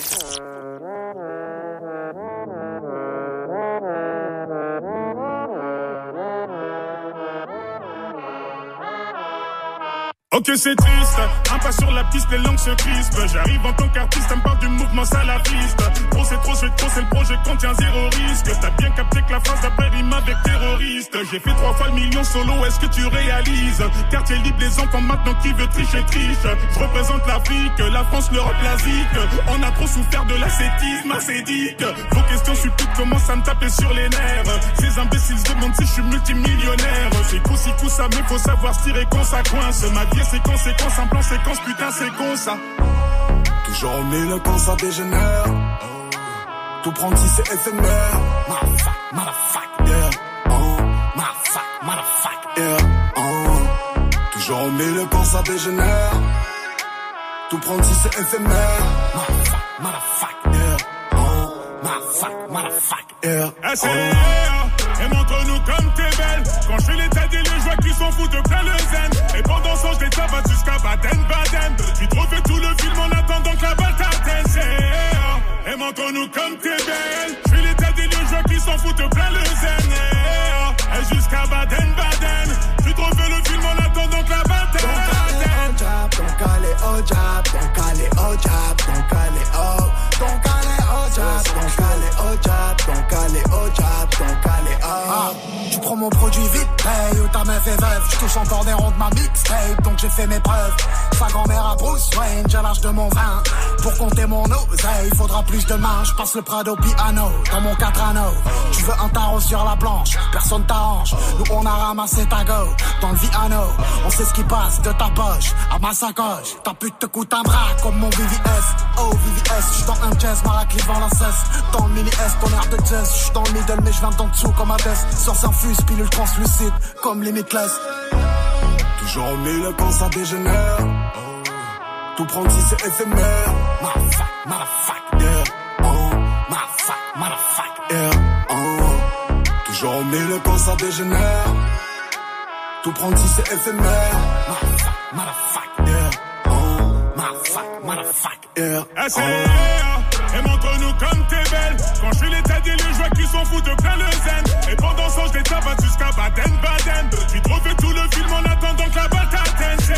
Ok c'est triste, un pas sur la piste, les langues se crispent. J'arrive en tant qu'artiste, elle me parle du mouvement salafiste. Trop c'est trop, c'est trop, c'est le projet contient zéro risque. T'as bien capté que la phrase d'après rime avec terroriste. J'ai fait trois fois le million solo, est-ce que tu réalises? Quartier libre, les enfants maintenant qui veut tricher, triche Je représente l'Afrique, la France, l'Europe, l'Asie On a trop souffert de l'ascétisme ascétique Vos questions stupides commencent à me taper sur les nerfs. Ces imbéciles se demandent si je suis multimillionnaire. C'est coup si coup ça, mais faut savoir se tirer quand ça coince. Ma vie est séquence, un plan séquence, putain c'est con ça Toujours au milieu quand ça dégénère. Tout prendre si c'est éphémère. Motherfuck, motherfuck, yeah. Oh, motherfuck, motherfuck, yeah. Oh. Toujours au milieu quand ça dégénère. Tout prendre si c'est éphémère. Motherfuck, motherfuck, yeah. Oh, motherfuck, motherfuck, yeah. SCR, et montre-nous comme t'es belle Quand je fais l'état des qu'ils s'en foutent de plein le zen. Et pendant ce temps, je les tabasse jusqu'à Baden-Baden Tu te refais tout le film en attendant que la balle t'atteigne montre-nous comme t'es belle. Je fais l'état des lieux, je vois qu'ils s'en foutent de plein le zen. Et jusqu'à Baden-Baden Tu te refais le film en attendant que la balle t'atteigne Don't call it oh job, don't call it oh job, don't call it oh, don't call it oh job, don't call it oh job, don't call it oh job, don't call it oh. Ah, tu prends mon produit vite, paye ou ta meuf est veuve, je touche encore des ronds de ma mixtape, donc j'ai fait mes preuves. Sa grand-mère à Bruce Wayne, j'ai l'âge de mon vin. Pour compter mon oseille, il faudra plus de mains, je passe le Prado piano dans mon 4 anneaux. Tu veux un tarot sur la blanche, personne t'arrange. Nous on a ramassé ta go dans le Viano. On sait ce qui passe de ta poche à ma sacoche. Ta pute te coûte un bras comme mon VVS. Oh VVS, j'suis dans un jazz, maracli devant la cesse. Dans le mini S, ton air de jazz. J'suis dans le middle, mais j'viens d'en dessous comme Hades. Sur s'infuse, pilule translucide comme Limitless. Toujours au milieu quand ça dégénère. Tout prendre si c'est éphémère. Motherfuck, motherfuck, yeah. Oh, motherfuck, motherfuck, yeah. Oh. Toujours au milieu quand ça dégénère. Tout prendre si c'est éphémère. Motherfuck, motherfuck, yeah. Oh, motherfuck, motherfuck, yeah. SCR, et montre-nous comme t'es belle Quand je fais l'état des lieux, je vois qu'ils s'en foutent de plein le zen sang, je les tabasse jusqu'à Baden-Baden. J'ai trop fait tout le film en attendant que la bataille atteigne.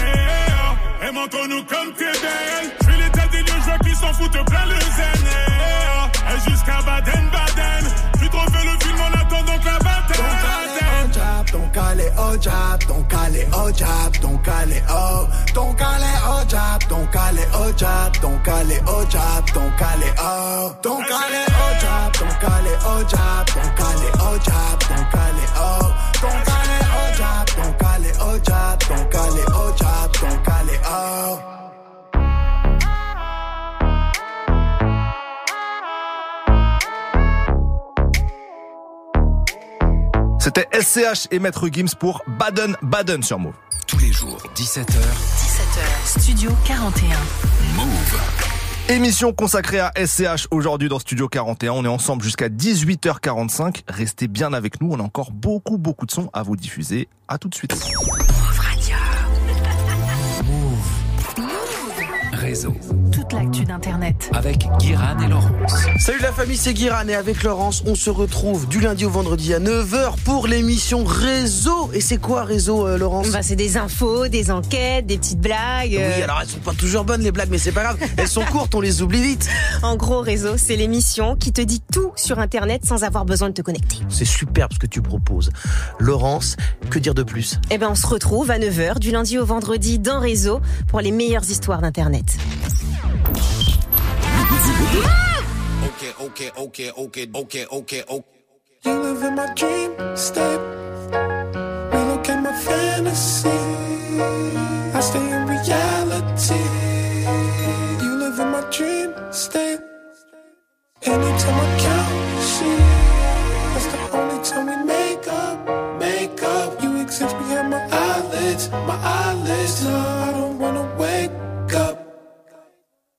Et montre-nous comme t'es belle. Je fais l'état des lieux, je vois qu'ils s'en foutent plein le zèle. Call it oh job, don't call it oh job, don't call it oh, don't call it oh job, don't call it oh job, don't call it oh job, don't call it oh, don't call it oh job, don't call it oh job, don't call it oh job, don't call it oh, don't call it oh job, don't call it oh job, don't call it oh job, don't call C'était SCH et Maître Gims pour Baden Baden sur Move. Tous les jours, 17h, 17h, Studio 41. Move. Émission consacrée à SCH aujourd'hui dans Studio 41. On est ensemble jusqu'à 18h45. Restez bien avec nous. On a encore beaucoup, beaucoup de sons à vous diffuser. À tout de suite. Réseau. Toute l'actu d'Internet. Avec Guiran et Laurence. Salut la famille, c'est Guiran et avec Laurence, on se retrouve du lundi au vendredi à 9h pour l'émission Réseau. Et c'est quoi Réseau, euh, Laurence? Bah, c'est des infos, des enquêtes, des petites blagues. euh. Oui, alors elles sont pas toujours bonnes les blagues, mais c'est pas grave. Elles sont courtes, on les oublie vite. *laughs* En gros, Réseau, c'est l'émission qui te dit tout sur Internet sans avoir besoin de te connecter. C'est superbe ce que tu proposes. Laurence, que dire de plus? Eh ben, on se retrouve à 9h du lundi au vendredi dans Réseau pour les meilleures histoires d'Internet. Okay, okay, okay, okay, okay, okay, okay. You live in my dream state. Relocate my fantasy. I stay in reality. You live in my dream state. Anytime I count sheep, that's the only time we make up. Make up. You exist behind my eyelids, my eyelids. No,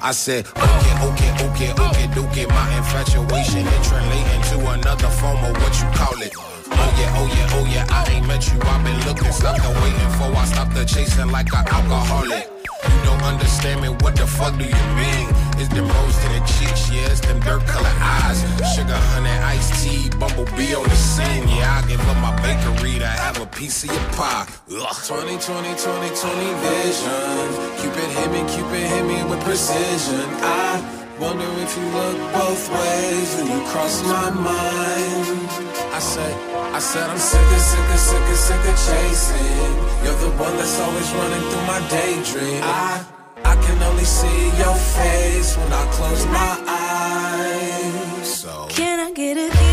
I said, okay, okay, okay, okay, okay. My infatuation it translating to another form of what you call it. Oh yeah, oh yeah, oh yeah. I ain't met you. I've been looking, stopped the waiting for. I stopped the chasing like an alcoholic. You don't understand me. What the fuck do you mean? It's them rose to the cheeks, yeah. It's them dirt color eyes. Sugar, honey, iced tea, bumblebee on the scene. Yeah, I give up my bakery to have a piece of your pie. Ugh. 20, 20, 20, 20 vision. Cupid hit me, Cupid hit me with precision. I wonder if you look both ways when you cross my mind. I said, I said I'm sick of, sick of, sick of, sick of chasing. You're the one that's always running through my daydream. I can only see your face when I close my eyes. So. Can I get a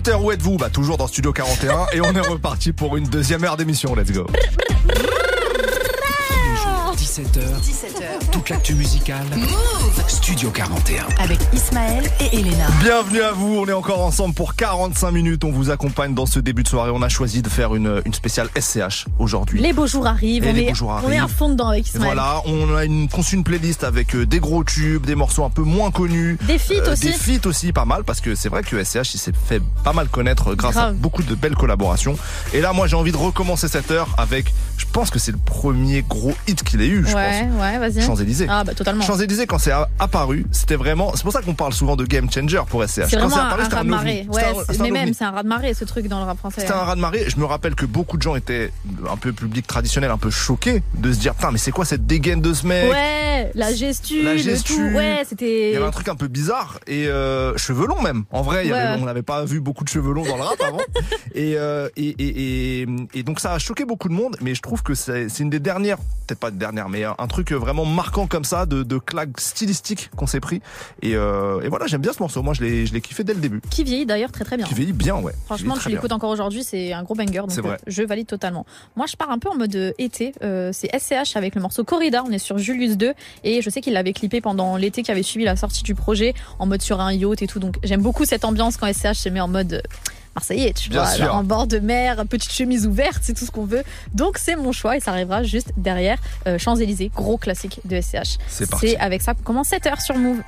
18h, où êtes-vous? Bah toujours dans Studio 41 et on est reparti pour une deuxième heure d'émission. Let's go. Tous les jours, 17h, 17h. toute l'actu musicale. Studio 41. Avec Ismaël et Elena. Bienvenue à vous, on est encore ensemble pour 45 minutes, on vous accompagne dans ce début de soirée. On a choisi de faire une, une spéciale SCH aujourd'hui. Les beaux jours arrivent. On, les est, beaux jours on est à arrivent. fond dedans avec Ismaël. Voilà, on a une, conçu une playlist avec euh, des gros tubes, des morceaux un peu moins connus. Des feats aussi. Des feats aussi, pas mal, parce que c'est vrai que SCH, il s'est fait pas mal connaître grâce à beaucoup de belles collaborations. Et là, moi, j'ai envie de recommencer cette heure avec, je pense que c'est le premier gros hit qu'il ait eu, je ouais, pense. ouais, vas-y. Champs-Élysées. Ah, bah, totalement. Champs-Élysées, quand c'est apparu, c'était vraiment, c'est pour ça qu'on parle souvent de game changer pour SCH. C'est Quand vraiment un, apparu, c'était raz de marée. Ouais, un- un mais même, c'est un raz de marée ce truc dans le rap français. C'était un raz de marée. Je me rappelle que beaucoup de gens étaient un peu public traditionnel, un peu choqués de se dire, putain, mais c'est quoi cette dégaine de ce mec? Ouais, la gestu, La le gestu. tout. Ouais, c'était. Il y avait un truc un peu bizarre et euh, cheveux longs même. En vrai, il y avait- Ouais. on n'avait pas vu beaucoup de cheveux longs dans le rap avant. *laughs* et, euh, et, et, et, et donc ça a choqué beaucoup de monde. Mais je trouve que c'est c'est une des dernières, peut-être pas de dernière, mais un, truc vraiment marquant comme ça de, de claque stylistique qu'on s'est pris. Et, euh, et voilà, j'aime bien ce morceau. Moi, je l'ai je l'ai kiffé dès le début. Qui vieillit d'ailleurs très très bien. Qui vieillit bien, ouais. Franchement, bien. l'écoutes encore aujourd'hui, c'est un gros banger. Donc vrai. euh, je valide totalement. Moi, je pars un peu en mode euh, été. Euh, c'est SCH avec le morceau Corrida. On est sur Julius 2 et je sais qu'il l'avait clippé pendant l'été qui avait suivi la sortie du projet en mode sur un yacht et tout. Donc j'aime beaucoup cette ambiance quand SCH se met en mode euh, Marseillais, tu Bien vois, sûr. en bord de mer, petite chemise ouverte, c'est tout ce qu'on veut. Donc c'est mon choix et ça arrivera juste derrière euh, Champs-Élysées, gros classique de SCH. C'est parti. C'est avec ça qu'on commence 7 heures sur Move.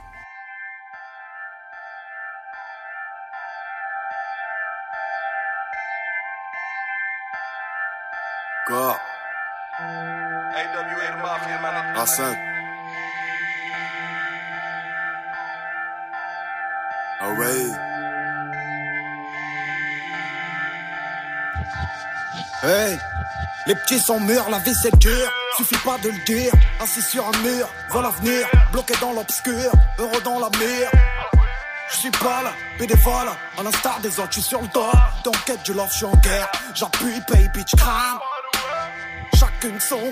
Les petits sont mûrs, la vie c'est dur. Suffit pas de le dire. Assis sur un mur, vois l'avenir. Bloqué dans l'obscur, heureux dans la mire. Je suis pas là, bénévole. À l'instar des autres, je suis sur le dos. Dans quête du love, je suis en guerre. J'appuie, pay, bitch, crame. Chacune son.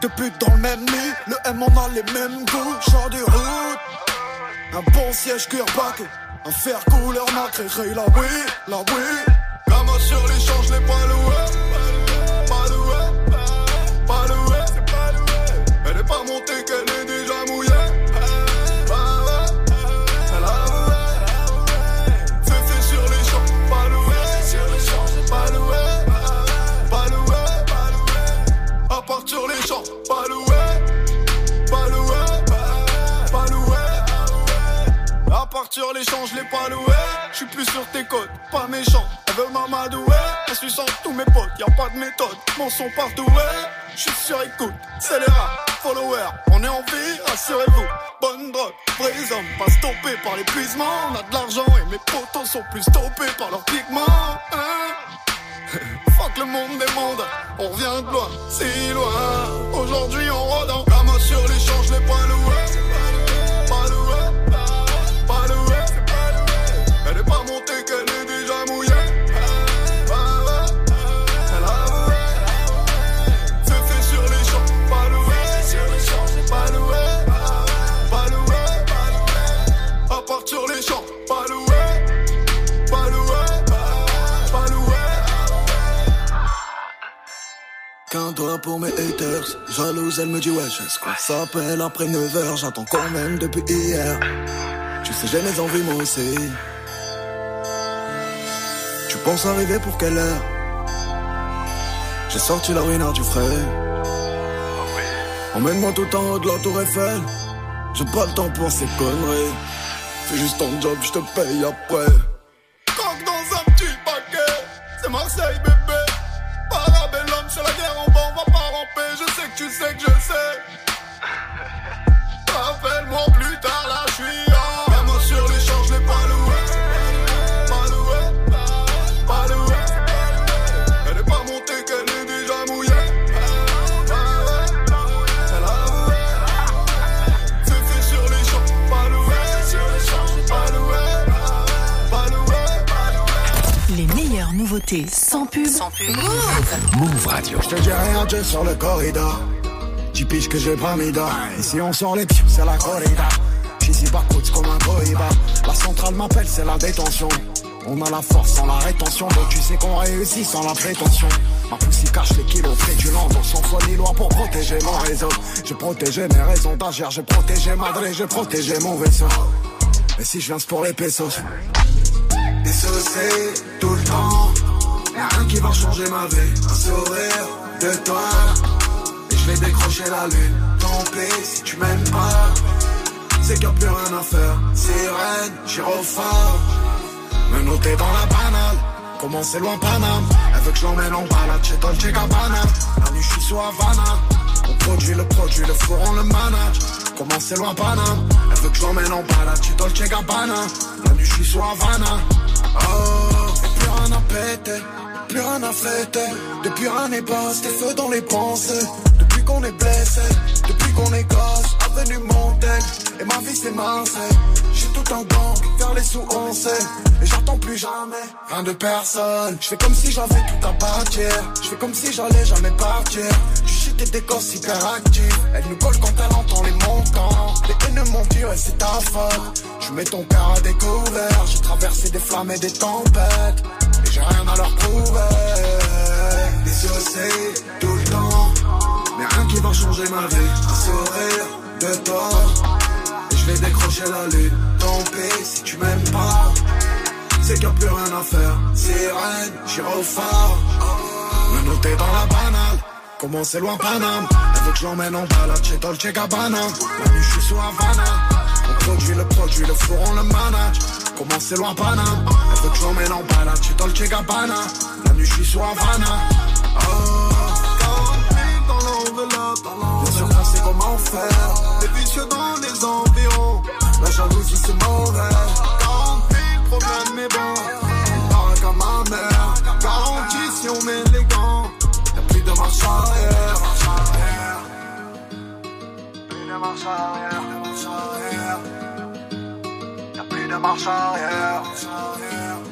Deux putes dans le même lit. Le M, on a les mêmes goûts. Genre de route. Un bon siège cuir baqué. Un fer couleur nacré. La oui, la oui. Gamin sur les champs, je À partir les pas loué. Je suis plus sur tes côtes, pas méchant. Elle veut m'amadouer. Je suis sans tous mes potes, y a pas de méthode. Mon son partout, ouais. Je suis sur écoute, c'est les rats, followers. On est en vie, rassurez-vous. Bonne drogue, vrais hommes, pas stoppés par l'épuisement. On a de l'argent et mes potos sont plus stoppés par leurs pigments. Hein *laughs* Fuck le monde des on revient de loin, si loin. Aujourd'hui on rôde en gamin sur les champs, je Qu'un pour mes haters, jalouse, elle me dit wesh, est-ce qu'on s'appelle après 9h, j'attends quand même depuis hier. Tu sais, j'ai mes envies moi aussi. Tu penses arriver pour quelle heure? J'ai sorti la ruinard du frais. Emmène-moi tout en haut de la tour Eiffel. J'ai pas le temps pour ces conneries. Fais juste ton job, je te paye après. Dans un petit paquet, c'est Marseille bébé. Tu sais que je sais. Les nouveautés sans pub. Sans pub. Move Radio. Je te dis rien, Dieu sur le corridor. Tu piges que j'ai pas mis d'or. Et si on sort les pieds, c'est la corrida. Bas coach comme un Cohiba. La centrale m'appelle, c'est la détention. On a la force sans la rétention, donc tu sais qu'on réussit sans la prétention. Ma poussée cache les kilos féculents, donc sans foi ni loi pour protéger mon réseau. J'ai protégé mes raisons d'agir, j'ai protégé Madrid, j'ai protégé mon vaisseau. Et si je viens c'est pour les pesos? Dissocié tout le temps, y'a rien qui va changer ma vie. Un sourire de toi, et je vais décrocher la lune. Tant pis si tu m'aimes pas, c'est qu'il n'y a plus rien à faire. Sirène, gyrophare. Me noter dans la banale Comment c'est loin Paname? Elle veut que je l'emmène en balade chez Dolce Gabbana. La nuit je suis sur Havana. On produit le produit, le fourron le manage. Comment c'est loin Paname? Elle veut que je l'emmène en balade chez Dolce Gabbana. La nuit je suis sur Havana Plus rien à péter Plus rien à fêter. Depuis rien n'est passe, des feux dans les pensées. Depuis qu'on est blessé Depuis qu'on est gosse Avenue Montaigne. Et ma vie c'est Marseille J'ai tout un gang Vers les sous on Et j'attends plus jamais Rien de personne. Je fais comme si j'avais tout à bâtir. Je fais comme si j'allais jamais partir des décors hyperactifs Elle nous colle quand elle entend les montants. Les haines m'ont ouais c'est ta faute. Je mets ton cœur à découvert. J'ai traversé des flammes et des tempêtes. Et j'ai rien à leur prouver. Dissocié tout le temps. Mais rien qui va changer ma vie. Un sourire de toi. Et je vais décrocher la lune. Tant pis si tu m'aimes pas C'est qu'il n'y a plus rien à faire. Sirène, gyrophare Me noter dans la banale Comment c'est loin Paname. Elle veut que je l'emmène en balade chez Dolce Gabbana. La nuit je suis sous Havana. On produit le produit, le fourron le manage. Comment c'est loin Paname. Elle veut que je l'emmène en balade chez Dolce Gabbana. La nuit je suis sous Havana. Oh, 48 dans l'enveloppe Bien sûr qu'on sait comment faire. Les vicieux dans les environs. La jalousie c'est mauvais 40 000 problèmes mais bon On parle comme ma mère Garantie si on met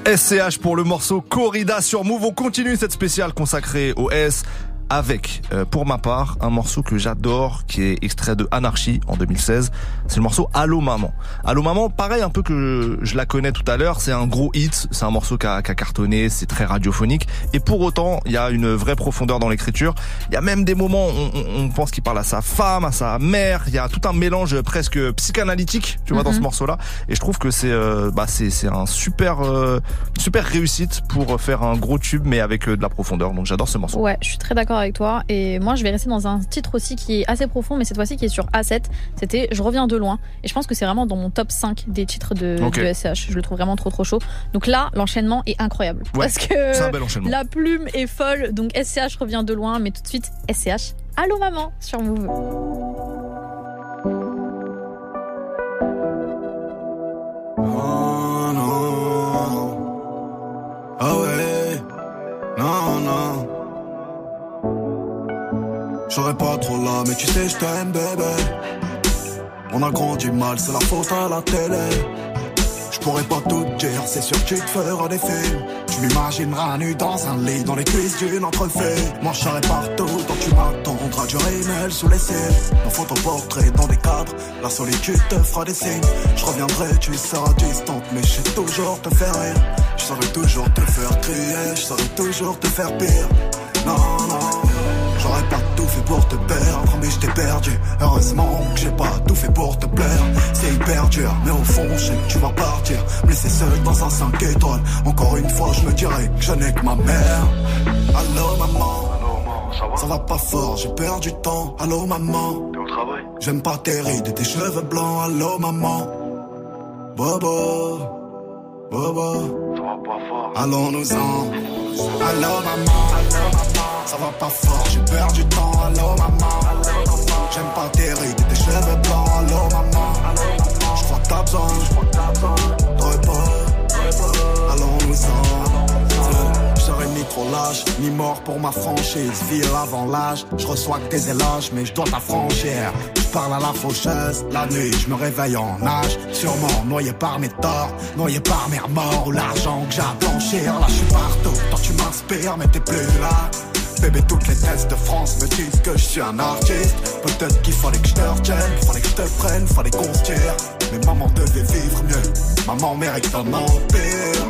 SCH pour le morceau Corrida sur Move. On continue cette spéciale consacrée au S avec, euh, pour ma part, un morceau que j'adore, qui est extrait de Anarchy en 2016. C'est le morceau Allô Maman. Allô Maman, pareil un peu que je la connais tout à l'heure, c'est un gros hit, c'est un morceau qui a, cartonné, c'est très radiophonique, et pour autant, il y a une vraie profondeur dans l'écriture. Il y a même des moments, où on, on pense qu'il parle à sa femme, à sa mère, il y a tout un mélange presque psychanalytique, tu vois, dans ce Mhm. morceau-là, et je trouve que c'est euh, bah, c'est c'est un super, euh, super réussite pour faire un gros tube, mais avec euh, de la profondeur, donc j'adore ce morceau. Ouais, je suis très d'accord avec toi. Et moi, je vais rester dans un titre aussi qui est assez profond, mais cette fois-ci qui est sur A7. C'était Je reviens de loin. Et je pense que c'est vraiment dans mon top 5 des titres de, SCH. Je le trouve vraiment trop trop chaud. Donc là, l'enchaînement est incroyable. Ouais, parce que un bel la plume est folle. Donc SCH revient de loin, mais tout de suite SCH. Allô maman sur Move. Mais tu sais, je t'aime, bébé. On a grandi mal, c'est la faute à la télé. Je pourrais pas tout dire, c'est sûr que tu te feras des films. Tu m'imagineras nu dans un lit, dans les cuisses d'une entrefait. Serai partout, donc tu m'attendras du rémel sous les cils. Nos photoportraits dans des cadres, la solitude te fera des signes. Je reviendrai, tu seras distante, mais je sais toujours te faire rire. Je saurais toujours te faire crier, je saurais toujours te faire pire. Non, non. J'aurais pas tout fait pour te perdre, mais je t'ai perdu. Heureusement que j'ai pas tout fait pour te plaire. C'est hyper dur, mais au fond, je sais que tu vas partir. Me laisser seul dans un 5 étoiles. Encore une fois, je me dirais que je n'ai que ma mère. Allô, maman. Ça va? Pas fort, j'ai perdu du temps. Allô, maman. T'es au travail? J'aime pas tes rides et tes cheveux blancs. Allô, maman. Bobo. Bobo. Ça va pas fort. Allons-nous-en. Allô, maman. Ça va pas fort, j'ai perdu du temps. Allô, maman. J'aime pas tes rides et tes cheveux blancs. Allô, maman. Je crois que t'as besoin. de repos. Allons-nous-en. Serai ni trop lâche, ni mort pour ma franchise. Ville avant l'âge, je reçois que tes éloges, mais je dois t'affranchir. Je parle à la faucheuse, la nuit, je me réveille en nage. Sûrement noyé par mes torts, noyé par mes remords ou l'argent que j'ai à blanchir. Là, je suis partout, toi tu m'inspires, mais t'es plus là. Bébé, toutes les tests de France me disent que je suis un artiste. Peut-être qu'il fallait que je te retienne, fallait que je te prenne, fallait qu'on tire. Mais maman devait vivre mieux. Maman mérite un empire.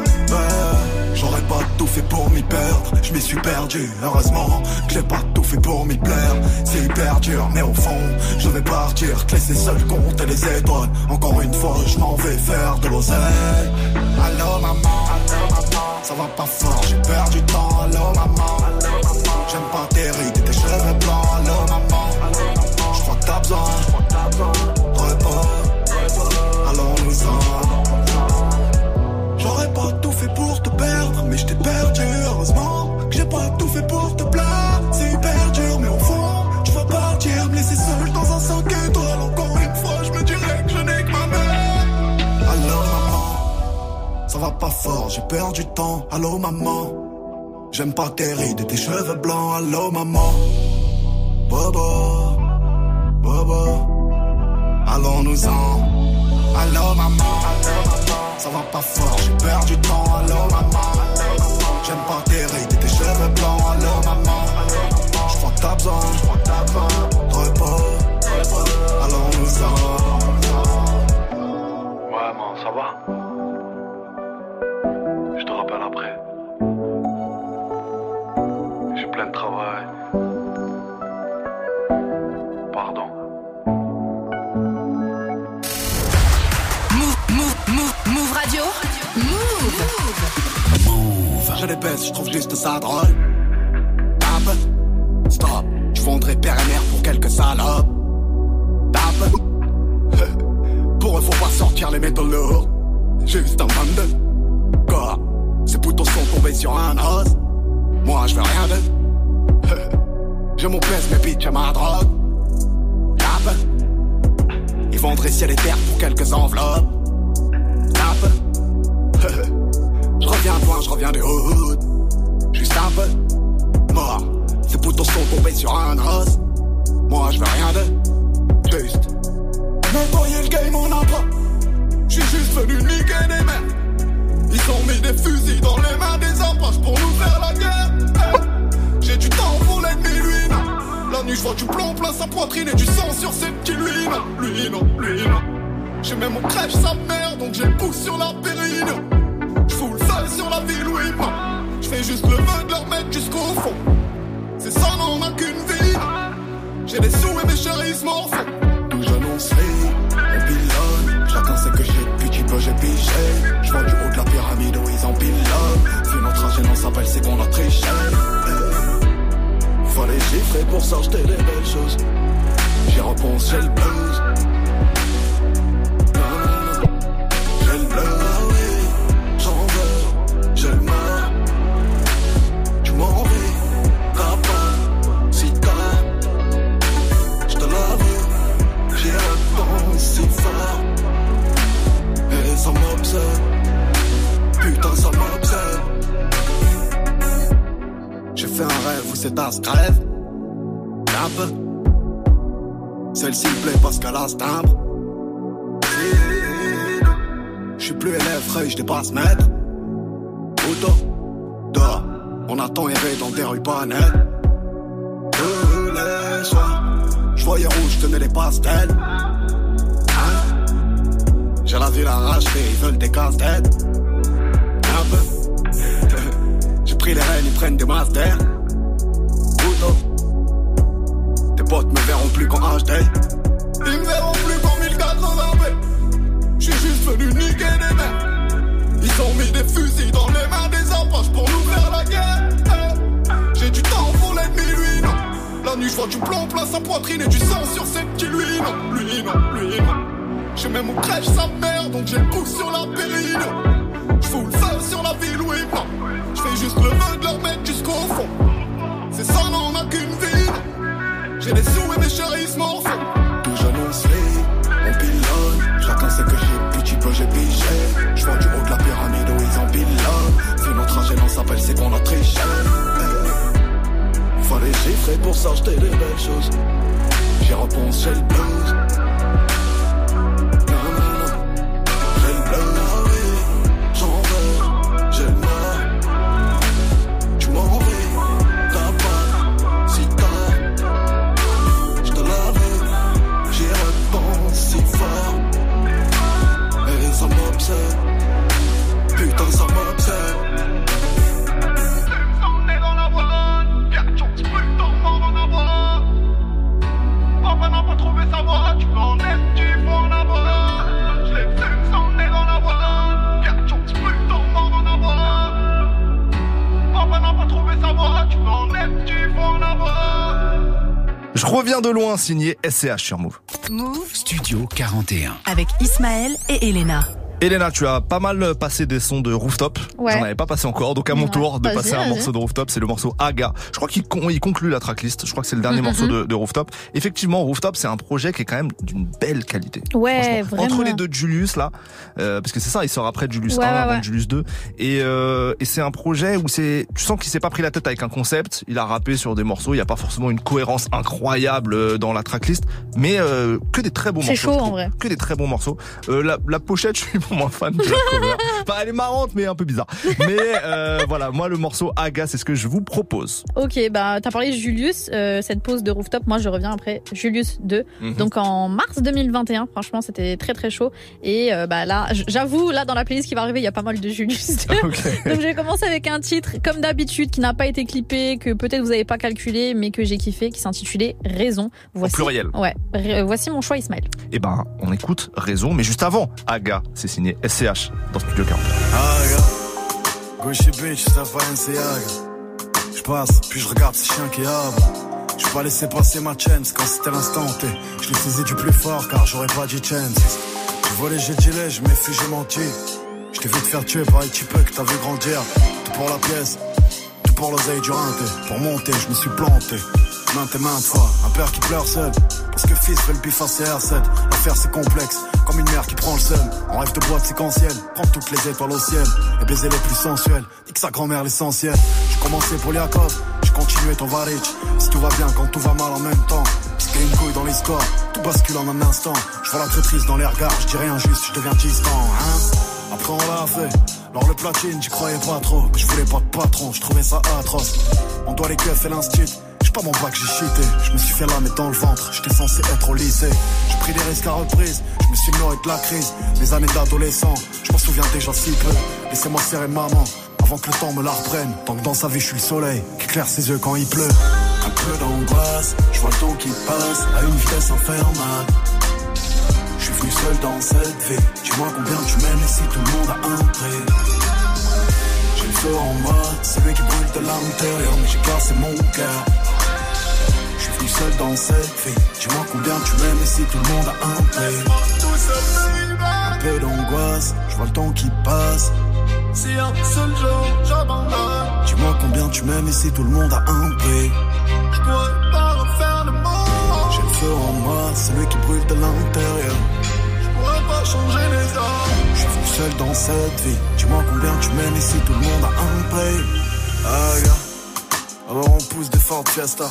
J'aurais pas tout fait pour m'y perdre. Je m'y suis perdu. Heureusement que j'ai pas tout fait pour m'y plaire. C'est hyper dur, mais au fond, je vais partir. Te laisser seul compter les étoiles. Encore une fois, je m'en vais faire de l'oseille. Allô maman, allô maman. Ça va pas fort, j'ai perdu du temps. Allô maman, J'aime pas tes mais je t'ai perdu. Heureusement que j'ai pas tout fait pour te plaire. C'est hyper dur, mais au fond, je veux partir, me laisser seul dans un 5 étoiles. Encore une fois, je me dirais que je n'ai que ma mère. Allô maman, ça va pas fort, j'ai perdu du temps. Allô maman, j'aime pas tes rides et tes cheveux blancs. Allô maman, Bobo, Bobo, allons-nous-en. Allô maman, ça va pas fort, j'ai perdu du temps. Allô maman, j'aime pas tes rides et tes cheveux blancs. Allô maman, t'as besoin, de repos. Allons-nous-en. Ouais, man, ça va? Je te rappelle après. J'ai plein de travail. Je les baisse, je trouve juste ça drôle. Tape, stop, je vendrais père et mère pour quelques salopes. Tape, *laughs* pour eux faut pas sortir les métaux lourds. Juste un 22. Quoi Ces boutons sont tombés sur un os. Moi je veux rien de. *laughs* Je m'en pèse mes bitches à ma drogue. Tape, ils vendraient ciel et terre pour quelques enveloppes. Je reviens du hood. Juste un peu mort. Ces boutons sont tombés sur un os. Moi, je veux rien de juste. Nettoyer le game en pas. Je suis juste venu niquer des mères. Ils ont mis des fusils dans les mains des apaches pour nous faire la guerre. Eh, J'ai du temps pour l'ennemi, lui. La nuit, je vois du plomb plein sa poitrine et du sang sur ses petits lui. Lui non, lui non. J'ai même mon crèche sa mère, donc j'ai le sur la périne. Sur la ville, oui, moi. J'fais juste le vœu de leur mettre jusqu'au fond. C'est ça, on a qu'une vie. J'ai des sous et mes chéris font. Tout jeune, on on pilonne. Chacun sait que j'ai depuis peu, j'ai pigé. J'vois du haut de la pyramide où ils empilonnent. Vu notre trajet, non, s'appelle, c'est qu'on a triché. Fallait chiffrer pour s'acheter des belles choses. J'y repense, j'ai le blues. Cet as crève. Tape. Celle-ci plaît parce qu'elle a ce timbre. Je suis plus élève, frère, je dépasse maître. Auto, dehors, on attend erré dans des rues pas nettes. Tous les soirs, je voyais rouge, tenais les pastels. Hein? J'ai la ville racheter, ils veulent des casse-têtes. *laughs* J'ai pris les rênes, ils prennent des masters. Potes me verront plus qu'en HD. Ils me verront plus qu'en 1080p. J'suis juste venu niquer des mères. Ils ont mis des fusils dans les mains des apaches pour nous faire la guerre. J'ai du temps pour l'ennemi, lui non. La nuit, j'vois du plomb plein sa poitrine et du sang sur ses petits, lui non. Lui non, lui non. J'ai même mon crèche sa mère, donc j'ai le pouce sur la périne. S'acheter des belles choses. J'y repense, j'ai le blues. De loin, signé SCH sur Move. Move Studio 41. avec Ismaël et Elena. Elena, tu as pas mal passé des sons de rooftop. Ouais. J'en avais pas passé encore, donc à mon Ouais. tour de passer un morceau de rooftop, c'est le morceau Aga. Je crois qu'il con- il conclut la tracklist. Je crois que c'est le dernier Mhm. morceau de, de rooftop. Effectivement, rooftop, c'est un projet qui est quand même d'une belle qualité. Ouais, vraiment. Entre les deux de Julius là, euh, parce que c'est ça, il sort après Julius Ouais, 1, ouais, avant Julius 2, et, euh, et c'est un projet où c'est, tu sens qu'il s'est pas pris la tête avec un concept. Il a rappé sur des morceaux. Il y a pas forcément une cohérence incroyable euh, dans la tracklist, mais euh, que des très bons C'est morceaux. chaud, je en vrai. Que des très bons morceaux. Euh, la, la pochette, *laughs* je suis moins fan de la cover. Enfin, elle est marrante, mais un peu bizarre. Mais euh, *laughs* voilà, moi le morceau Aga, c'est ce que je vous propose. Ok, bah t'as parlé de Julius, euh, cette pause de rooftop. Moi, je reviens après Julius 2. Mhm. Donc en mars 2021, franchement, c'était très très chaud. Et euh, bah là, j'avoue, là dans la playlist qui va arriver, il y a pas mal de Julius 2. *laughs* Donc je vais commencer avec un titre, comme d'habitude, qui n'a pas été clippé, que peut-être vous avez pas calculé, mais que j'ai kiffé, qui s'intitulait Raison. Voici, pluriel. Ouais. Ré- voici mon choix, Ismaël. Et ben, on écoute Raison, mais juste avant, Aga, c'est signé SCH dans Studio 40. Aga, Gauchy bitch, ça. Je passe, puis je regarde ces chiens qui abrent. Je pas laissé passer ma chance quand c'était l'instant T. Je l'ai saisi du plus fort car j'aurais pas dit chance. J'ai volé, j'ai gilet, je fui, j'ai menti. Je t'ai vu te faire tuer par les types que t'as vu grandir. Tout pour la pièce, tout pour l'oseille du rinté. Pour monter, je me suis planté. Maintes et maintes un père qui pleure seul. Parce que fils fait le bif à CR7. L'affaire c'est complexe, comme une mère qui prend le seum. En rêve de boîte séquentielle, prendre toutes les étoiles au ciel. Et baiser les plus sensuels, nique sa grand-mère l'essentiel. J'ai commencé pour Liakov, j'ai continué ton Varic. Si tout va bien quand tout va mal en même temps. Parce une couille dans les scores, tout bascule en un instant. Je vois la traîtrise dans les regards, je dis rien juste, je deviens distant, hein. Après on l'a fait, alors le platine, j'y croyais pas trop. Je voulais pas de patron, je trouvais ça atroce. On doit les keufs et l'instit. Pas mon bac, j'ai cheaté. Je me suis fait la mettre dans le ventre. J'étais censé être au lycée. J'ai pris des risques à reprise. Je me suis nourri de la crise. Mes années d'adolescent, je m'en souviens déjà si peu. Laissez-moi serrer maman avant que le temps me la reprenne. Tant que dans sa vie, je suis le soleil qui éclaire ses yeux quand il pleut. Un peu d'angoisse, je vois le temps qui passe à une vitesse infernale. Je suis venu seul dans cette vie. Dis-moi combien tu m'aimes et si tout le monde a un prix. J'ai le feu en moi, c'est lui qui brûle de l'intérieur, mais j'ai cassé mon cœur. Je suis venu seul dans cette vie. Dis-moi combien tu m'aimes et si tout le monde a un prix. Un peu d'angoisse, je vois le temps qui passe. Si un seul jour j'abandonne, Dis-moi combien tu m'aimes et si tout le monde a un prix. je pourrais pas refaire le monde. J'ai le feu en moi, c'est lui qui brûle de l'intérieur. Je pourrais pas changer les hommes. Je suis venu seul dans cette vie. Dis-moi combien tu m'aimes et si tout le monde a un prix. Ah, gars. Alors on pousse des Ford Fiesta.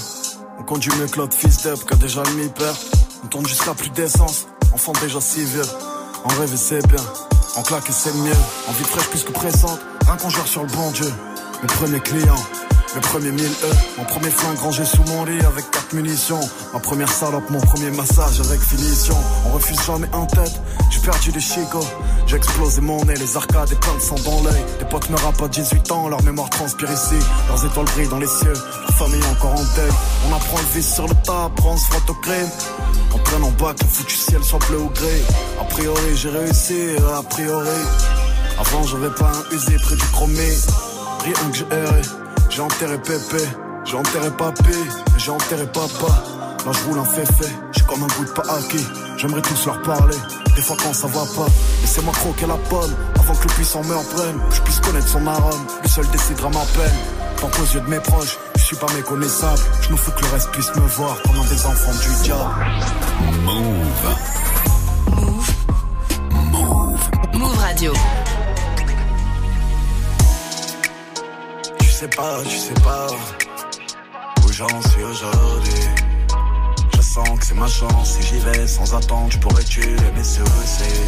On conduit mieux que fils d'up qui a déjà le mi-père. On tourne jusqu'à plus d'essence. Enfant déjà si vieux. En rêve c'est bien. En claque c'est mieux. En vie fraîche plus que pressante. Un congeur sur le bon Dieu. Mes premiers clients. Mes premiers 1000 E, mon premier flingue rangé sous mon lit avec quatre munitions. Ma première salope, mon premier massage avec finition. On refuse jamais un tête, j'ai perdu des chicots. J'ai explosé mon nez, les arcades et plein de sang dans l'œil. Me rappent à 18 ans, leur mémoire transpire ici. Leurs étoiles brillent dans les cieux, leur famille encore en deuil. On apprend le vice sur le tas, on se frotte au crime. On traîne en bas, que le foutu ciel soit bleu ou gris. A priori, j'ai réussi, a priori. Avant, j'avais pas un usé près du chromé. Rien que j'ai erré. J'ai enterré Pépé, j'ai enterré Papy, et j'ai enterré Papa. Là je roule un féfé, j'ai comme un goût de pas acquis. J'aimerais tous leur parler, des fois quand ça va pas. Laissez-moi croquer la pomme, avant que le puissant me reprenne. Que je puisse connaître son arôme, lui seul décidera ma peine. Tant qu'aux yeux de mes proches, je suis pas méconnaissable. Je me fous que le reste puisse me voir comme un des enfants du diable. Move Radio. Sais pas, tu sais pas où j'en suis aujourd'hui. Je sens que c'est ma chance, si j'y vais sans attendre, je pourrais tuer mes soucis.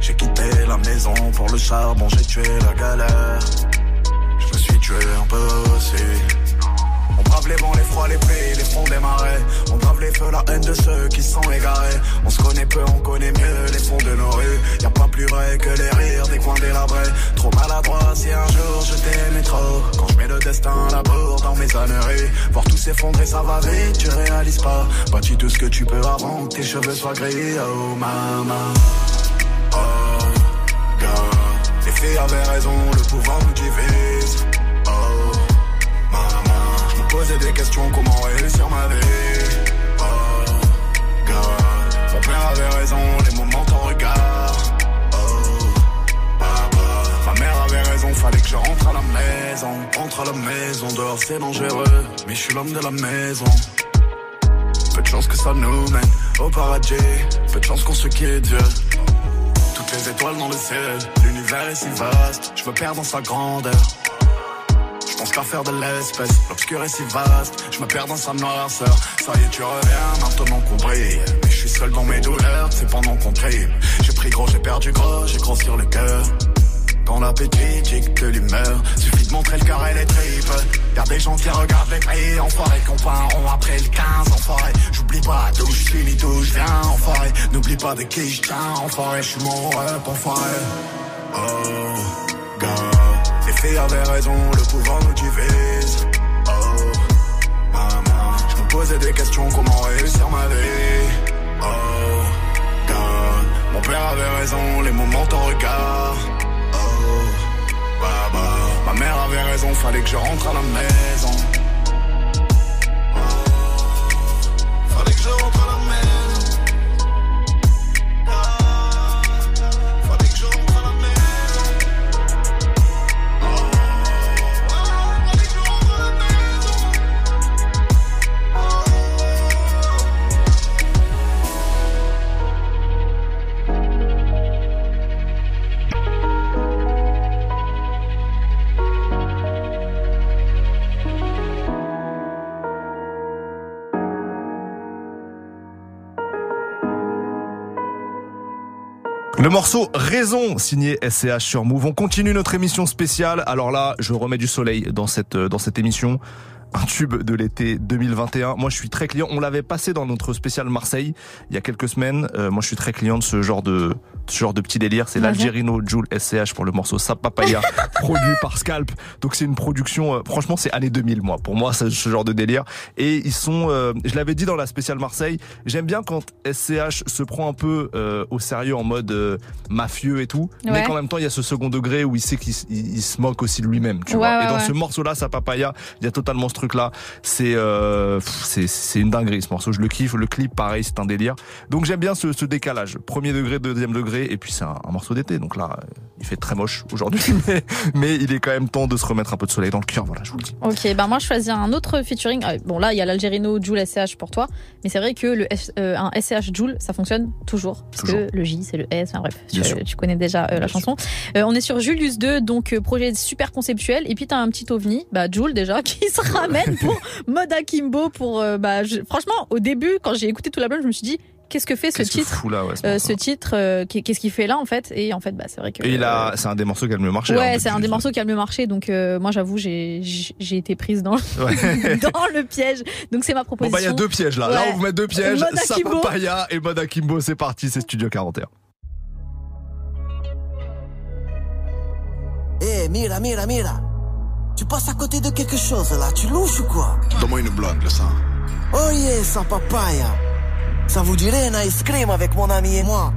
J'ai quitté la maison pour le charbon, j'ai tué la galère. Je me suis tué un peu aussi. Brave les vents, les froids, les pluies, les fonds des marais. On brave les feux, la haine de ceux qui sont égarés. On se connaît peu, on connaît mieux les fonds de nos rues. Y a pas plus vrai que les rires des coins délabrés. Trop maladroit si un jour je t'aimais trop. Quand je mets le destin à la dans mes âneries. Voir tout s'effondrer, ça va vite, tu réalises pas. Bâtis tout ce que tu peux avant que tes cheveux soient gris. Oh maman. Oh, God. Les filles avaient raison, le pouvoir nous divise. Posais des questions, comment réussir ma vie. Oh, God. Père avait raison, les moments t'en regard. Oh. Ma mère avait raison, fallait que je rentre à la maison. Rentre à la maison, dehors c'est dangereux. Mais je suis l'homme de la maison. Peu de chance que ça nous mène au paradis. Peu de chance qu'on se quitte, vieux. Toutes les étoiles dans le ciel, l'univers est si vaste. Je me perds dans sa grandeur. Qu'à faire de l'espèce, l'obscur est si vaste. Je me perds dans sa noirceur. Ça y est, tu reviens maintenant qu'on brille. Mais je suis seul dans mes douleurs, c'est pendant qu'on trime. J'ai pris gros, j'ai perdu gros, j'ai gros sur le cœur. Quand l'appétit dicte l'humeur, suffit de montrer le cœur et les tripes. Y'a des gens qui regardent les prix, enfoirés, comparons après le 15, enfoiré. J'oublie pas d'où je suis ni d'où je viens, enfoiré. N'oublie pas de qui je tiens, enfoiré. Je suis mon rep, enfoiré. Oh, God. Les filles avaient raison, le pouvoir nous divise. Oh, maman. Je me posais des questions, comment réussir ma vie. Oh, God. Mon père avait raison, les moments t'en regard. Oh, baba. Ma mère avait raison, fallait que je rentre à la maison. Le morceau Raison, signé SCH sur Move. On continue notre émission spéciale. Alors là, je remets du soleil dans cette, dans cette émission. Un tube de l'été 2021. Moi, je suis très client. On l'avait passé dans notre spécial Marseille il y a quelques semaines. Euh, moi, je suis très client de ce genre de, ce genre de petit délire. C'est l'Algerino Joule SCH pour le morceau Sap Papaya, *laughs* produit par Scalp. Donc, c'est une production, euh, franchement, c'est année 2000, moi. Pour moi, c'est ce genre de délire. Et ils sont, euh, je l'avais dit dans la spéciale Marseille, j'aime bien quand SCH se prend un peu euh, au sérieux en mode euh, mafieux et tout. Mais qu'en même temps, il y a ce second degré où il sait qu'il s- il, il se moque aussi de lui-même, tu Ouais, vois. ouais, et dans ce morceau-là, Sap Papaya, il y a totalement ce truc-là. C'est, euh, c'est, c'est une dinguerie, ce morceau. Je le kiffe. Le clip, pareil, c'est un délire. Donc, j'aime bien ce, ce décalage. Premier degré, deuxième degré. Et puis, c'est un, un morceau d'été. Donc là, euh, il fait très moche aujourd'hui. *laughs* Mais, mais il est quand même temps de se remettre un peu de soleil dans le cœur. Voilà, je vous le dis. Ok, ben moi je choisis un autre featuring. Euh, Bon là il y a l'Algerino Joule SCH pour toi, mais c'est vrai que le S- euh, un SCH Joule ça fonctionne toujours parce Toujours. que le J c'est le S. Enfin bref, tu, tu connais déjà euh, la chanson. On est sur Julius 2, donc projet super conceptuel. Et puis t'as un petit ovni, bah Joule déjà *laughs* qui se pour mode Akimbo pour. euh, bah je- franchement au début quand j'ai écouté tout l'album je me suis dit qu'est-ce que fait ce titre là, ouais, Euh, ce titre, euh, qu'est- qu'est-ce qu'il fait là en fait? Et en fait, bah c'est vrai que. Et il a, c'est un des morceaux qui a le mieux marché. Ouais, hein, c'est un des morceaux qui a le mieux marché, donc euh, moi j'avoue j'ai été prise dans Ouais. *laughs* dans le piège. Donc c'est ma Bon proposition. bah il y a deux pièges là. Là Ouais. on vous met deux pièges. Mode Sap Akimbo. Papaya et mode Akimbo. C'est parti. C'est Studio 41. Eh, mira, mira, mira. Tu passes à côté de quelque chose là, tu louches ou quoi? Donne-moi une blonde, le sang. Oh yeah, sans papaya. Ça vous dirait un ice cream avec mon ami et moi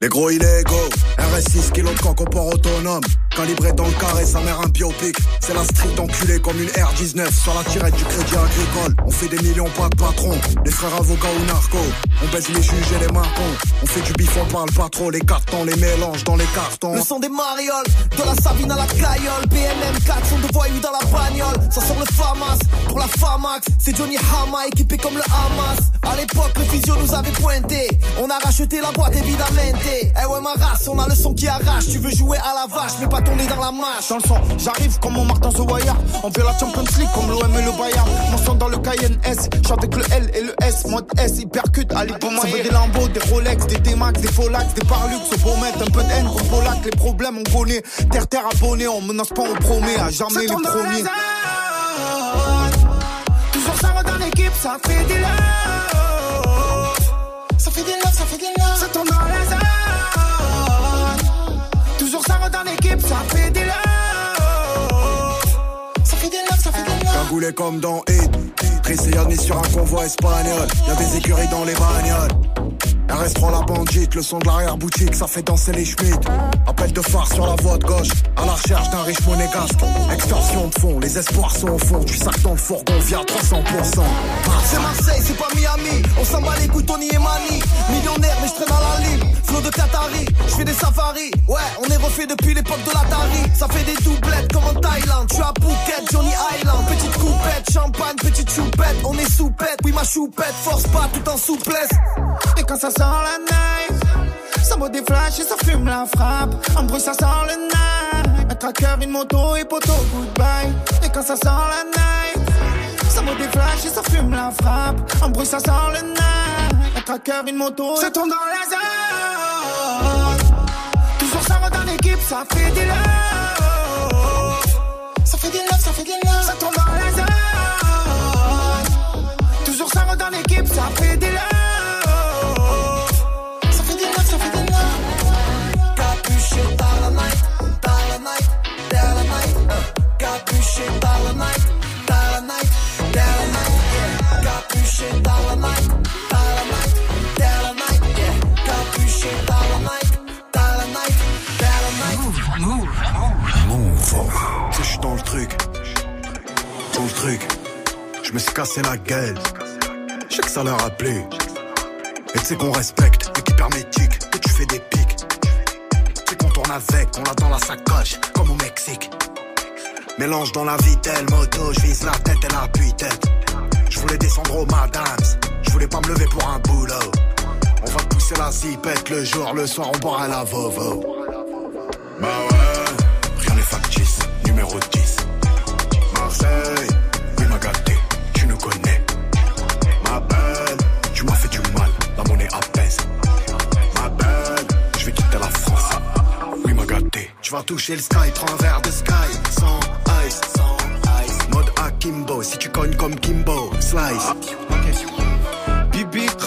Les gros illégaux, RS6 kg de coq au port autonome. Calibré dans le carré, sa mère un biopic. C'est la street enculée comme une R19 sur la tirette du crédit agricole. On fait des millions, pas de patron. Les frères avocats ou narcos. On baise les juges et les marcons. On fait du bif, on parle pas trop. Les cartons, les mélanges dans les cartons. Le son des marioles, de la Sabine à la caillole BNM 4 sont de voyous dans la bagnole Ça sort le FAMAS, pour la FAMAX C'est Johnny Hama équipé comme le Hamas À l'époque le physio nous avait pointé On a racheté la boîte évidemment Eh ouais ma race, on a le son qui arrache Tu veux jouer à la vache mais pas tourner dans la mâche Dans le son, j'arrive comme mon Martin The Wire. On fait la Champions League comme l'OM et le Bayern. Mon son dans le Cayenne S, je suis avec le L et le S. Mode S, hypercute, à l'époque, ça fait des Lambeaux, des Rolex, des D-Max, des Folax, des Parlux. Faut mettre un peu de haine contre Polac. Les problèmes, on connaît. Terre, terre abonné, on menace pas, on promet. À jamais les premiers. Toujours ça va dans l'équipe, ça fait des love. Ça fait des love, ça fait des love. Ça tourne dans ça fait des love. Ça fait des love, ça fait des love. Cagoulé comme dans Hit. Prisonnier sur un convoi espagnol. Y'a des écuries dans les bagnoles. RS3 la bandite, le son de l'arrière-boutique, ça fait danser les Schmitt. Appel de phare sur la voie de gauche, à la recherche d'un riche monégasque. Extorsion de fond, les espoirs sont au fond, tu sacs dans le fourgon via 300%. C'est Marseille, c'est pas Miami. On s'en bat les couilles, Tony et Mani. Millionnaire, mais je traîne dans la ligne. Flow de Qatari, je fais des safaris. Ouais, on est refait depuis l'époque de l'Atari. Ça fait des doublettes comme en Thaïlande. Tu as Phuket, Johnny Island. Petite coupette, champagne, petite choupette. On est soupette, oui, ma choupette. Force pas tout en souplesse. Et quand ça sent la night, ça vaut des flashs et ça fume la frappe. En bruit, ça sent le night. Un tracker, une moto et poteau, goodbye. Et quand ça sent la night, ça vaut des flashs et ça fume la frappe. En bruit, ça sent le night. Un tracker, une moto. Ça tourne dans la zone. Toujours ça va dans l'équipe, ça fait des love. Ça fait des love, ça fait des love. Ça tourne dans la zone. Toujours ça va dans l'équipe, ça fait des love. Capuché par la night, par la night, par la night. yeah. Capuché par la night, par la night, par la night. yeah. Capuché par la night, par la night, par la night. Move. Tu je suis dans le truc. Dans le truc. Je me suis cassé la gueule. Je sais que ça leur a plu. Et tu sais qu'on respecte l'équipe hermétique. Et tu fais des pics. Tu sais qu'on tourne avec, on l'a dans la sacoche, comme au Mexique. Mélange dans la vitelle, moto, je vise la tête et la tête Je voulais descendre au madams. Je voulais pas me lever pour un boulot. On va pousser la zipette le jour, le soir on boira la vovo. Bah ouais, rien n'est factice, numéro 10. Marseille, oui m'a gâté, tu nous connais. Ma belle, tu m'as fait du mal, la monnaie apaise. Ma belle, je vais quitter la France. Oui m'a gâté, tu vas toucher le sky, prends un verre de sky. Sans ice, sans ice. Mode Akimbo, si tu cognes comme Kimbo, slice.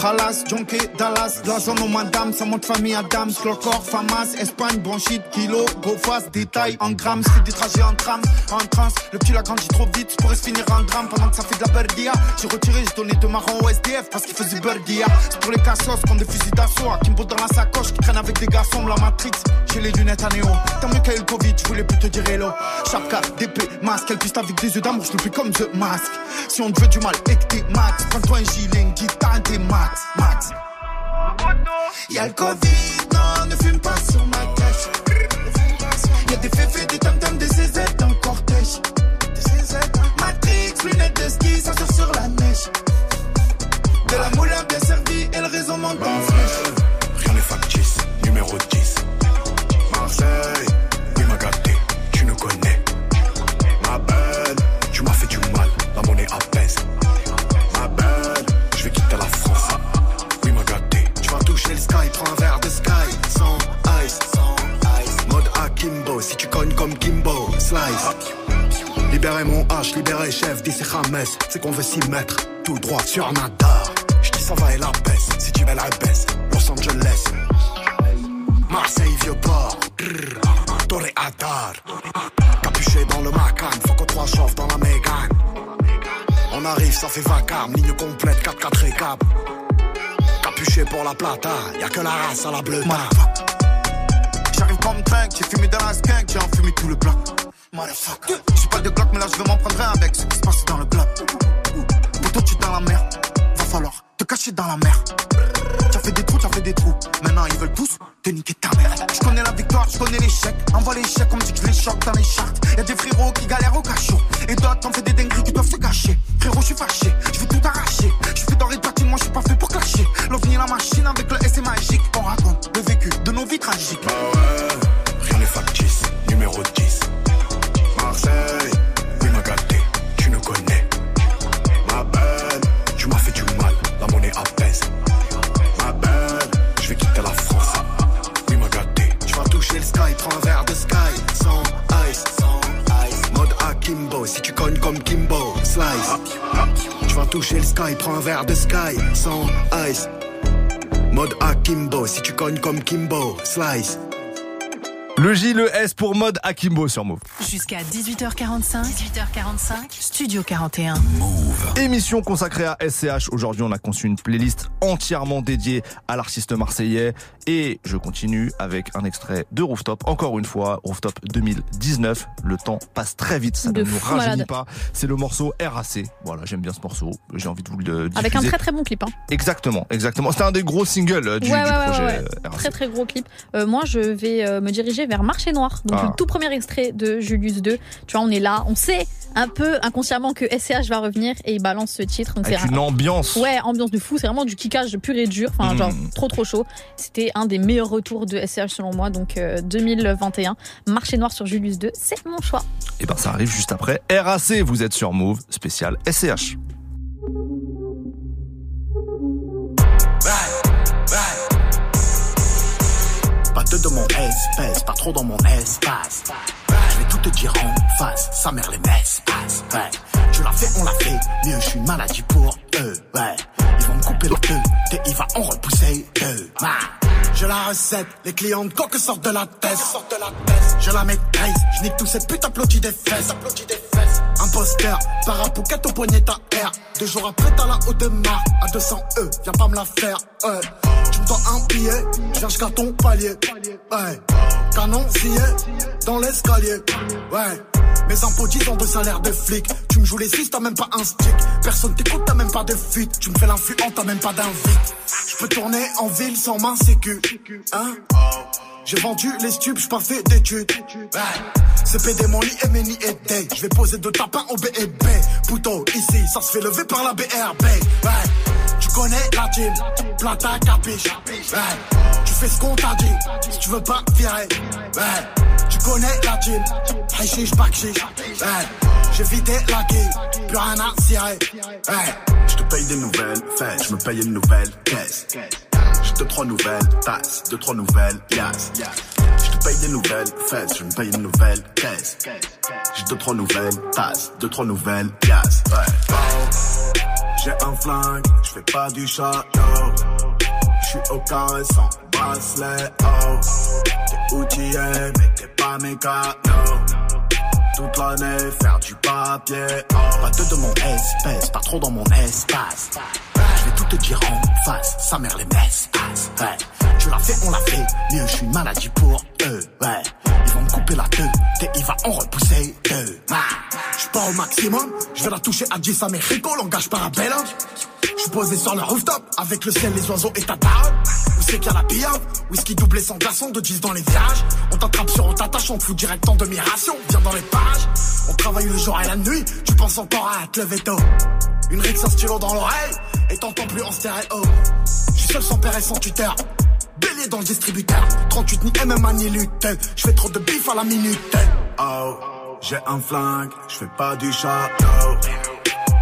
Bibi, Khalas, Jonké, Dallas, la zone au madame, ça monte famille Adams, Clocor, Famas, Espagne, bon shit, kilo, go fast, détail en grammes, c'est des trajets en tram, en trans, le petit l'a grandi trop vite, pourrait se finir en drame pendant que ça fait de la berdia. J'ai retiré, j'ai donné deux marrons au SDF parce qu'il faisait berdia. C'est pour les cassos comme des fusils d'assaut, Kimbo dans la sacoche, qui traîne avec des garçons, la matrix, j'ai les lunettes à néo. Tant mieux qu'il y a le Covid, je voulais plus te dire hello. Chapka, DP, masque, elle piste avec des yeux d'amour, je le fais comme The Mask. Si on te veut du mal et que t'es max, prends-toi un gilet, une guitare, t'es max, max. Y'a le Covid, non, ne fume pas sur ma cache. Y'a des féfés, des tam des CZ dans le cortège. Matrix, lunettes de ski, ça sort sur la neige. De la moula bien servie et le réseau monte en flèche. Rien n'est factice, numéro 10. Marseille, oui m'a gâté, tu nous connais. Ma belle, tu m'as fait du mal, la monnaie apaise. Si tu cognes comme Kimbo, slice. Libérez mon H, libérez chef, d'ici James. C'est qu'on veut s'y mettre, tout droit sur Nadar. J'dis ça va et la baisse, si tu veux la baisse. Los Angeles, Marseille, vieux port. Torre Adar. Capuché dans le Macan, faut qu'on trois chauffe dans la Mégane. On arrive, ça fait vacarme, ligne complète, 4-4 et cap. Capuché pour la plata, y'a que la race à la bleue. Comme drink, j'ai fumé dans la skunk, j'ai enfumé tout le bloc. Motherfucker. J'ai pas de Glock, mais là je vais m'en prendre un avec ce qui se passe dans le bloc. Pour tu es dans la mer, va falloir te cacher dans la mer. T'as fait des trous, t'as fait des trous. Maintenant ils veulent tous te niquer ta mère. Je connais la victoire, je connais l'échec. Envoie l'échec, on me dit que je les choque dans les charts. Y'a des frérots qui galèrent au cachot. Et d'autres ont fait des dingueries qui doivent se cacher. Frérot, je suis fâché, je vais tout arracher. Je fais les platines, moi je suis pas fait pour clasher. L'ovni la machine avec le S magique. On raconte le vécu de nos vies tragiques. Rien Tu connais. Tu m'as fait du mal, la monnaie apaise. Je vais tu vas toucher le sky, prends un verre de sky. Sans ice, sans ice. Mode Akimbo, si tu cognes comme Kimbo, slice. Tu vas toucher le sky, prends un verre de sky. Sans ice. Mode Akimbo, si tu cognes comme Kimbo, slice. Le J, le S pour mode Akimbo sur Move. Jusqu'à 18h45. 18h45. Studio 41. Émission consacrée à SCH. Aujourd'hui, on a conçu une playlist entièrement dédiée à l'artiste marseillais. Et je continue avec un extrait de Rooftop. Encore une fois, Rooftop 2019. Le temps passe très vite, ça De ne nous rajeunit malade. pas. C'est le morceau RAC. Voilà, j'aime bien ce morceau. J'ai envie de vous le diffuser. Avec un très très bon clip. Hein. Exactement, exactement. C'était un des gros singles euh, du, ouais, du ouais, projet ouais. euh, RAC. Très très gros clip. Euh, moi, je vais euh, me diriger vers Marché Noir. Donc Ah. le tout premier extrait de Julius 2. Tu vois, on est là, on sait un peu inconsciemment que SCH va revenir et il balance ce titre. Donc Avec c'est une ambiance. Ouais, ambiance de fou. C'est vraiment du kickage pur et dur. Enfin, Mm. genre trop trop chaud. C'était un des meilleurs retours de SCH selon moi. Donc euh, 2021. Marché Noir sur Julius 2, c'est mon choix. Et ben ça arrive juste après. RAC, vous êtes sur Move, spécial SCH. De mon espèce, pas trop dans mon espace. Je vais tout te dire en face, sa mère les messes. Ouais. Tu l'as fait, on l'a fait, mieux je suis maladie pour eux. Ouais. Ils vont me couper le deux, et il va en repousser. Ouais. J'ai la recette, les clients de coque sortent de la tête. Je la maîtrise, je nique tous ces putes applaudis des fesses. Imposteur, parapouquette au poignet ta air. Deux jours après t'as la haute de marre, à 200 E, viens pas me la faire. Ouais. Tu me dois un billet, je viens jusqu'à ton palier. Ouais. Canon scié dans l'escalier. Ouais. Mes impôts 10 ans de salaire de flic. Tu me joues les 6, t'as même pas un stick. Personne t'écoute, t'as même pas de fuite. Tu me fais l'influent, t'as même pas d'invite. Je peux tourner en ville sans main sécu. Hein? J'ai vendu les stupes, j'suis pas fait d'études. Ouais. C'est PD mon lit et et Day. Je vais poser deux tapins au BEB. Pouto, ici, ça se fait lever par la BRB. Tu connais la team, plata capiche. Ouais. Tu fais ce qu'on t'a dit, si tu veux pas virer. Tu connais la team, hashish bakchish. Ouais. J'ai vidé la plus rien à cirer. Ouais. Je te paye des nouvelles fesses, je me paye une nouvelle caisse. J'ai deux trois nouvelles tasses, deux trois nouvelles yas. Je te paye des nouvelles fesses, je me paye une nouvelle caisse. J'ai deux trois nouvelles tasses, deux trois nouvelles. Oh, j'ai un flingue, je fais pas du château. Je suis au carré sans bracelet. Oh, t'es outillé mais t'es pas mécano. Toute l'année faire du papier. Oh. Pas de mon espèce, pas trop dans mon espace. Je vais tout te dire en face, sa mère les passe. Ouais. Tu l'as fait, on l'a fait, mieux je suis une maladie pour eux. Ouais. Ils vont me couper la queue, et il va en repousser deux. Ah. Pas au maximum, je vais la toucher à 10 Américo, langage parabellum. Je suis posé sur le rooftop, avec le ciel, les oiseaux et ta daronne. Où c'est qu'il y a la pillade Whisky doublé sans glaçon, de 10 dans les virages. On t'attrape sur on t'attache, on te fout direct en demi-ration. Viens dans les pages, on travaille le jour et la nuit. Tu penses encore à te lever tôt. Une rixe, un stylo dans l'oreille, et t'entends plus en stéréo. Je suis seul sans père et sans tuteur. Bélier dans le distributeur. 38 ni MMA ni lutte. Je fais trop de bif à la minute. Oh, j'ai un flingue, je fais pas du château.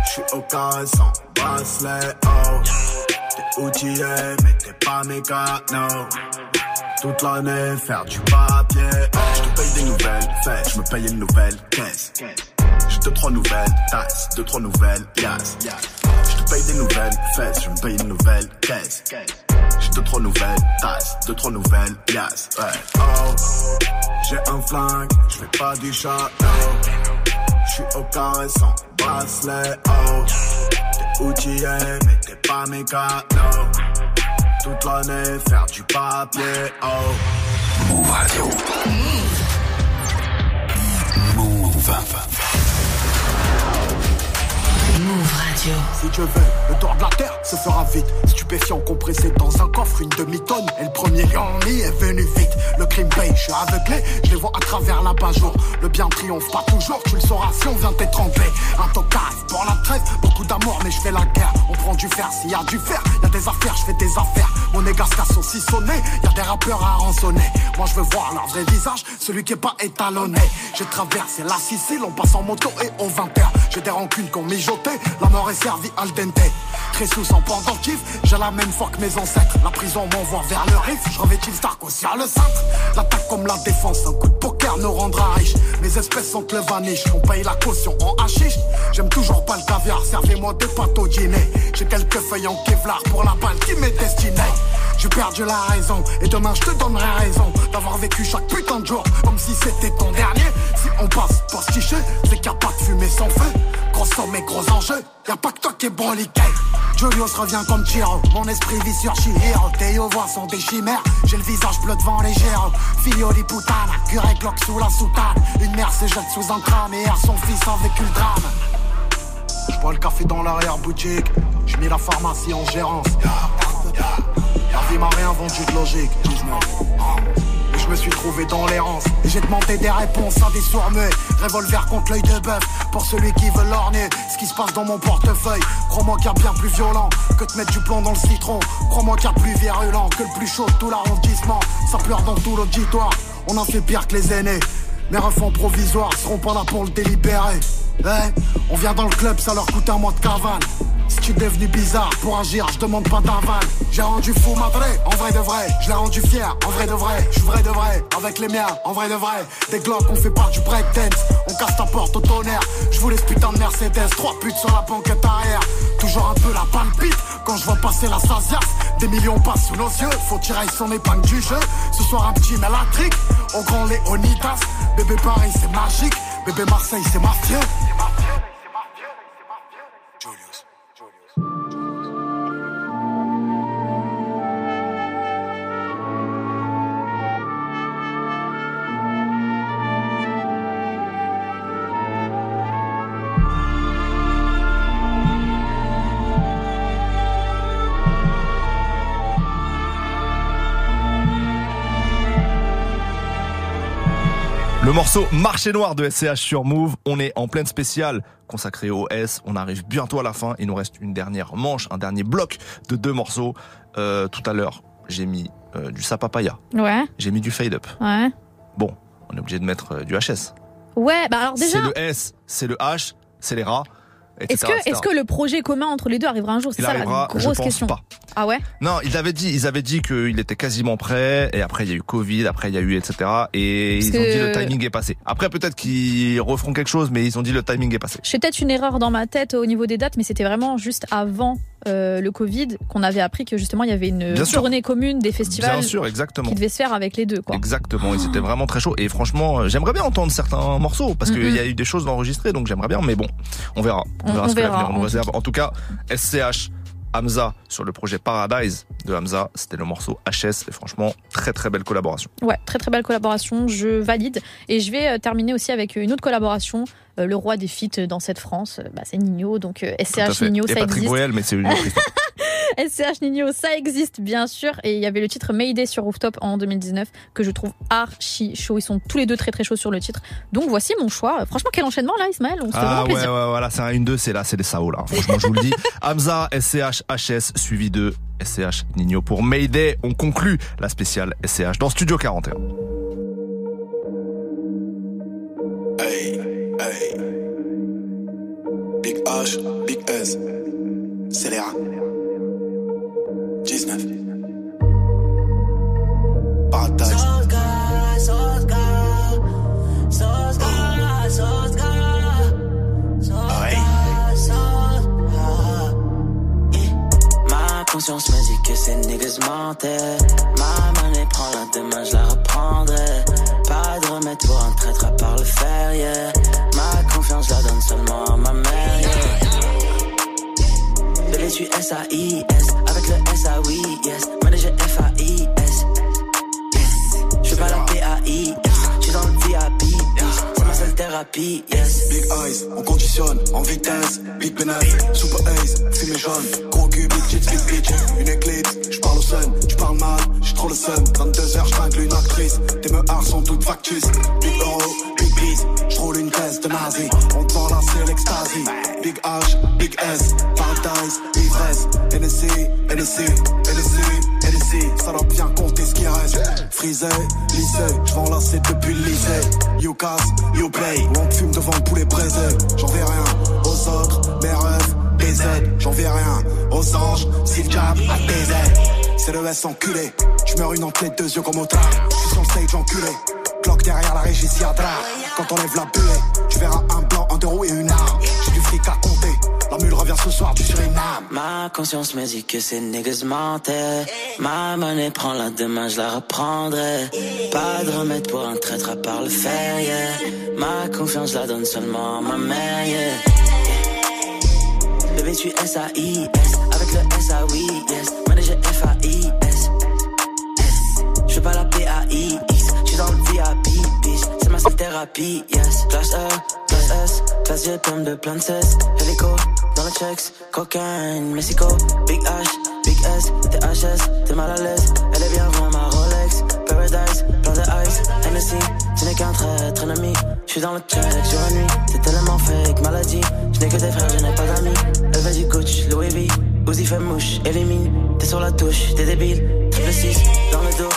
Je suis au carré sans bracelet. Oh, t'es outillé mais t'es pas mécano. Toute l'année faire du papier. Oh, je te paye des nouvelles fesses, je me paye une nouvelle caisse. J'ai deux trois nouvelles tasses, deux trois nouvelles yas. Je te paye des nouvelles fesses, je me paye une nouvelle caisse. Deux trois nouvelles tasses, deux trois nouvelles yas. Ouais. Oh, j'ai un flingue, je fais pas du château. Je suis au carré sans bracelet. Oh, t'es outillé mais t'es pas mécano. Toute l'année faire du papier. Oh. Move Radio. Move. Move Radio. Si Dieu veut, le tour de la terre se fera vite. Stupéfiant compressé dans un coffre, une demi-tonne. Et le premier Yanni est venu vite. Le crime paye, je suis aveuglé, je les vois à travers la jour Le bien triomphe pas toujours, tu le sauras si on vient t'étrangler. Un tocard pour la trêve, beaucoup d'amour, mais je fais la guerre. On prend du fer, s'il y a du fer, y a des affaires, je fais des affaires. Mon égasca saucissonné, y a des rappeurs à rançonner. Moi je veux voir leur vrai visage, celui qui est pas étalonné. J'ai traversé la Sicile en passant moto et au 20h. J'ai des rancunes qu'on mijotait, la mort est servie al dente. Très sous en pendentif, j'ai la même foi que mes ancêtres. La prison m'envoie vers le riff, je revêtis le Stark aussi à le cintre. L'attaque comme la défense, un coup de poker nous rendra riches. Mes espèces sont le vaniche, on paye la caution en hachiche. J'aime toujours pas le caviar, servez-moi des pâtes au dîner. J'ai quelques feuilles en kevlar pour la balle qui m'est destinée. J'ai perdu la raison et demain je te donnerai raison d'avoir vécu chaque putain de jour comme si c'était ton dernier. Si on passe pour se c'est qu'il a pas de fumée sans feu. Gros sommet, gros enjeu, y a pas que toi qui est broliqué. Julius revient comme Chiro, mon esprit vit sur Chihiro. Tes voix sont des chimères, j'ai le visage bleu devant les géros. Filio di puttana, curé Glock sous la soutane. Une mère se jette sous un crâne et son fils avec le drame. Je bois le café dans l'arrière-boutique, mis la pharmacie en gérance. La vie m'a rien vendu de logique. Je me suis trouvé dans l'errance Et j'ai demandé des réponses à des sourds-muets. Revolver contre l'œil de bœuf Pour celui qui veut l'orner Ce qui se passe dans mon portefeuille. Crois-moi qu'il y a bien plus violent Que de mettre du plomb dans le citron. Crois-moi qu'il y a plus virulent Que le plus chaud de tout l'arrondissement. Ça pleure dans tout l'auditoire. On en fait pire que les aînés. Mes refonds provisoires seront pas là pour le délibérer On vient dans le club, ça leur coûte un mois de cavale. Si tu es devenu bizarre pour agir, je demande pas d'aval. J'ai rendu fou madré, en vrai de vrai. Je l'ai rendu fier, en vrai de vrai. Je suis vrai de vrai, avec les miens, en vrai de vrai. Des glocks, on fait pas du breakdance. On casse ta porte au tonnerre. Je voulais ce putain de Mercedes, trois putes sur la banquette arrière. Toujours un peu la palpite quand je vois passer la Sazias. Des millions passent sous nos yeux, faut tirer son épingle du jeu. Ce soir, un petit mélatrique, au grand Léonidas. Bébé Paris, c'est magique. Bébé Marseille, c'est mafieux. Le morceau Marché Noir de SCH sur Move, on est en pleine spéciale consacrée au S, on arrive bientôt à la fin, il nous reste une dernière manche, un dernier bloc de deux morceaux. Euh, tout à l'heure, j'ai mis euh, du sapapaya, Ouais, j'ai mis du fade up. ouais. Bon, on est obligé de mettre euh, du HS. Ouais, bah alors déjà, C'est le S, c'est le H, c'est les rats. Est-ce que, le projet commun entre les deux arrivera un jour? C'est ça la arrivera, je grosse pense question. pas. Ah ouais? Non, ils avaient dit, ils avaient dit qu'il était quasiment prêt, et après il y a eu Covid, après il y a eu etc. Et Parce ils ont dit le timing est passé. Après peut-être qu'ils referont quelque chose, mais ils ont dit le timing est passé. Fais peut-être une erreur dans ma tête au niveau des dates, mais c'était vraiment juste avant euh, le Covid qu'on avait appris que justement il y avait une Bien sûr. tournée commune des festivals Bien sûr, exactement. qui devait se faire avec les deux. Quoi. Exactement, ils étaient vraiment très chauds. Et franchement, euh, j'aimerais bien entendre certains morceaux parce qu'il y a eu des choses enregistrées, donc j'aimerais bien. Mais bon, on verra. On, On- verra on ce que l'avenir nous réserve. En tout cas, SCH, Hamza sur le projet Paradise de Hamza, c'était le morceau HS. Et franchement, très très belle collaboration. Ouais, très très belle collaboration, je valide. Et je vais euh, terminer aussi avec une autre collaboration, euh, le roi des feats dans cette France, euh, bah, c'est Nino, donc euh, SCH. Nino, Et ça Patrick existe. Mais c'est une autre histoire. *laughs* *laughs* SCH Nino, ça existe bien sûr. Et il y avait le titre Mayday sur Rooftop en 2019 que je trouve archi chaud. Ils sont tous les deux très très chauds sur le titre. Donc voici mon choix. Franchement, quel enchaînement là, Ismaël? On se Ah ouais, ouais, voilà, c'est un 1-2, c'est là, c'est des Sao là. Franchement, je vous le dis. *laughs* Hamza, SCH, HS, suivi de SCH Nino pour Mayday. On conclut la spéciale SCH dans Studio 41. Hey, hey. Big H, Big S. Scélérat. 19. Paradise. Ma conscience me dit que ces niggas mentaient. Ma monnaie prend la demain, je la reprendrai. Pas de remède pour un traître à part le fer, yeah. Ma confiance, la donne seulement à ma mère. Je suis S-A-I-S. Avec le S-A-Oui, yes. Manager F-A-I-S. Je suis pas la P-A-I-S. Thérapie, yes. Big eyes, on conditionne en vitesse. Big peanut, super ace, fumée jaune. Gros cul, big tits, big bitch. Une éclipse, j'parle au sun, j'parle mal, j'suis trop le sun. 22h, j'tringle une actrice. Tes meurs sont toutes factus. Big euro, big biz, j'roule une caisse de nazi. On te vend c'est l'extasie. Big H, big S, paradise, ivresse. NSC, NSC, NSC, NSC. Ça bien compter qui reste. Frisé, lycée, là, c'est depuis le lycée. You casse, you play. On fume devant le poulet braisé. J'en vais rien aux autres, mes rêves, BZ. J'en vais rien aux anges, si le TZ. C'est le S enculé. J'meurs une entre les deux yeux comme au tard. J'suis sur le stage enculé. Glock derrière la régie Siadra. Quand on lève la buée, tu verras un blanc, un deux roues et une arme. Ce soir du Suriname. Ma conscience me dit que ces niggas mentaient. Ma monnaie prend la demain, je la reprendrai. Pas de remède pour un traître à part le fer, yeah. Ma confiance, la donne seulement à ma mère, yeah. Bébé, tu S-A-I-S. Avec le S-A-Oui, yes. Thérapie, yes. Classe E, S. Classe G, pomme de plein de cesse. Hélico, dans le checks. Cocaine, Mexico. Big H, Big S. THS, t'es mal à l'aise. Elle est bien vraiment ma Rolex. Paradise, plein de ice. Hennessy, tu n'es qu'un traître ennemi. Je suis dans le check sur la nuit. C'est tellement fake, maladie. Je n'ai que des frères, je n'ai pas d'amis. Levé du coach, Louis V. Uzi fait mouche, élimine. T'es sur la touche, t'es débile. Triple 6 dans le dos.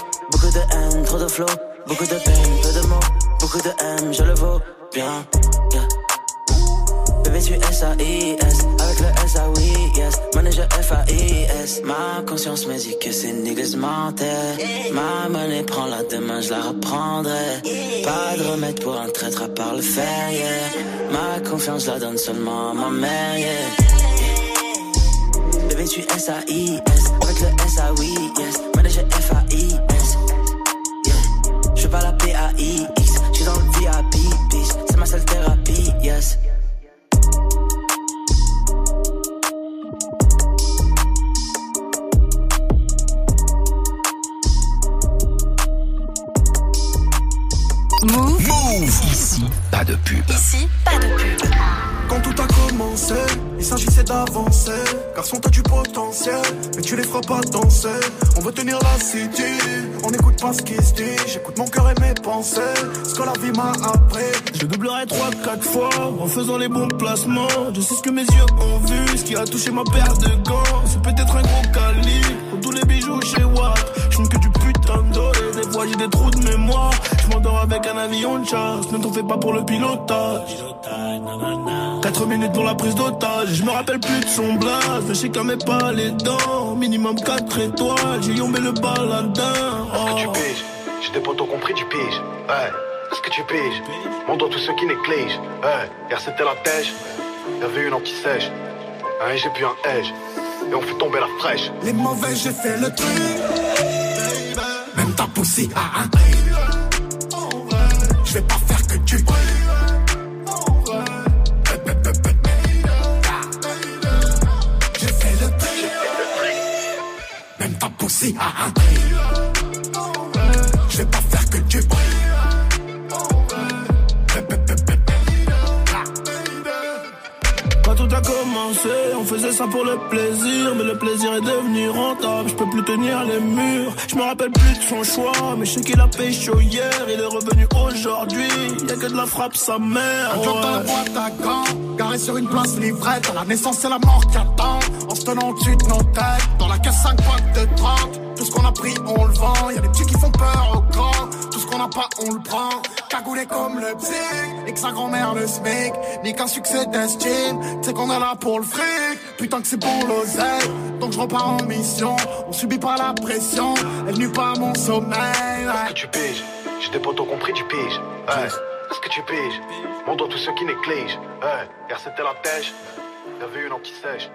De haine, trop de flow. Beaucoup de peine, peu de mots. Beaucoup de M, je le vaux bien. Yeah. Bébé, tu S-A-I-S. Avec le S-A-Oui, yes. Manager F-A-I-S. Ma conscience me dit que ces niggas mentaient. Ma monnaie prend la demain, je la reprendrai. Pas de remède pour un traître à part le fer, yeah. Ma confiance, la donne seulement à ma mère, yeah. Bébé, tu S-A-I-S. Avec le S-A-Oui, yes. Manager yes. Move. Ici, pas de pub. Ici, pas de pub. Quand tout a commencé, il s'agissait d'avancer. Garçon, t'as du potentiel, mais tu les feras pas danser. On veut tenir la city, on n'écoute pas ce qui se dit. J'écoute mon cœur et mes pensées, ce que la vie m'a appris. Je doublerai 3-4 fois en faisant les bons placements. Je sais ce que mes yeux ont vu, ce qui a touché ma paire de gants. C'est peut-être un gros calibre, pour tous les bijoux chez Watt. Je que du j'ai des trous de mémoire. Je m'endors avec un avion de chasse, ne t'en fais pas pour le pilotage. 4 minutes pour la prise d'otage, je me rappelle plus de son blaze, mais je sais qu'elle met pas les dents. Minimum 4 étoiles, j'ai yombé le baladin. Est-ce que tu piges? J'ai des potos compris du pige. Ouais. Est-ce que tu piges? Mon doigt tous ceux qui négligent. Ouais. Hier c'était la tèche. Y'avait une anti-sèche. Hein, j'ai bu un edge. Et on fait tomber la fraîche. Les mauvais, j'ai fait le truc. Même ta poussée a un Je vais pas faire que tu. J'ai le. Même ta poussée a un a on faisait ça pour le plaisir, mais le plaisir est devenu rentable. Je peux plus tenir les murs. Je me rappelle plus de son choix, mais je sais qu'il a chaud hier. Il est revenu aujourd'hui. Y'a que de la frappe sa mère. Un job dans la boîte à gants, garé sur une place livrette. À la naissance, c'est la mort qui attend. En se tenant au-dessus de nos têtes. Dans la caisse 5 boîtes de 30. Tout ce qu'on a pris, on le vend. Y'a des petits qui font peur aux grands. Qu'on n'a pas, on le prend. Cagoulé comme le psy. Et que sa grand-mère le smic. Ni qu'un succès d'estime. C'est qu'on est là pour le fric. Putain que c'est pour l'oseille. Donc je repars en mission. On subit pas la pression. Elle nuit pas à mon sommeil. Est-ce que tu piges? J'ai des potos compris du pige. Ouais. Est-ce que tu piges? Mon tous ceux qui négligent. Ouais. Hier c'était la tèche. Y'avait une anti-sèche.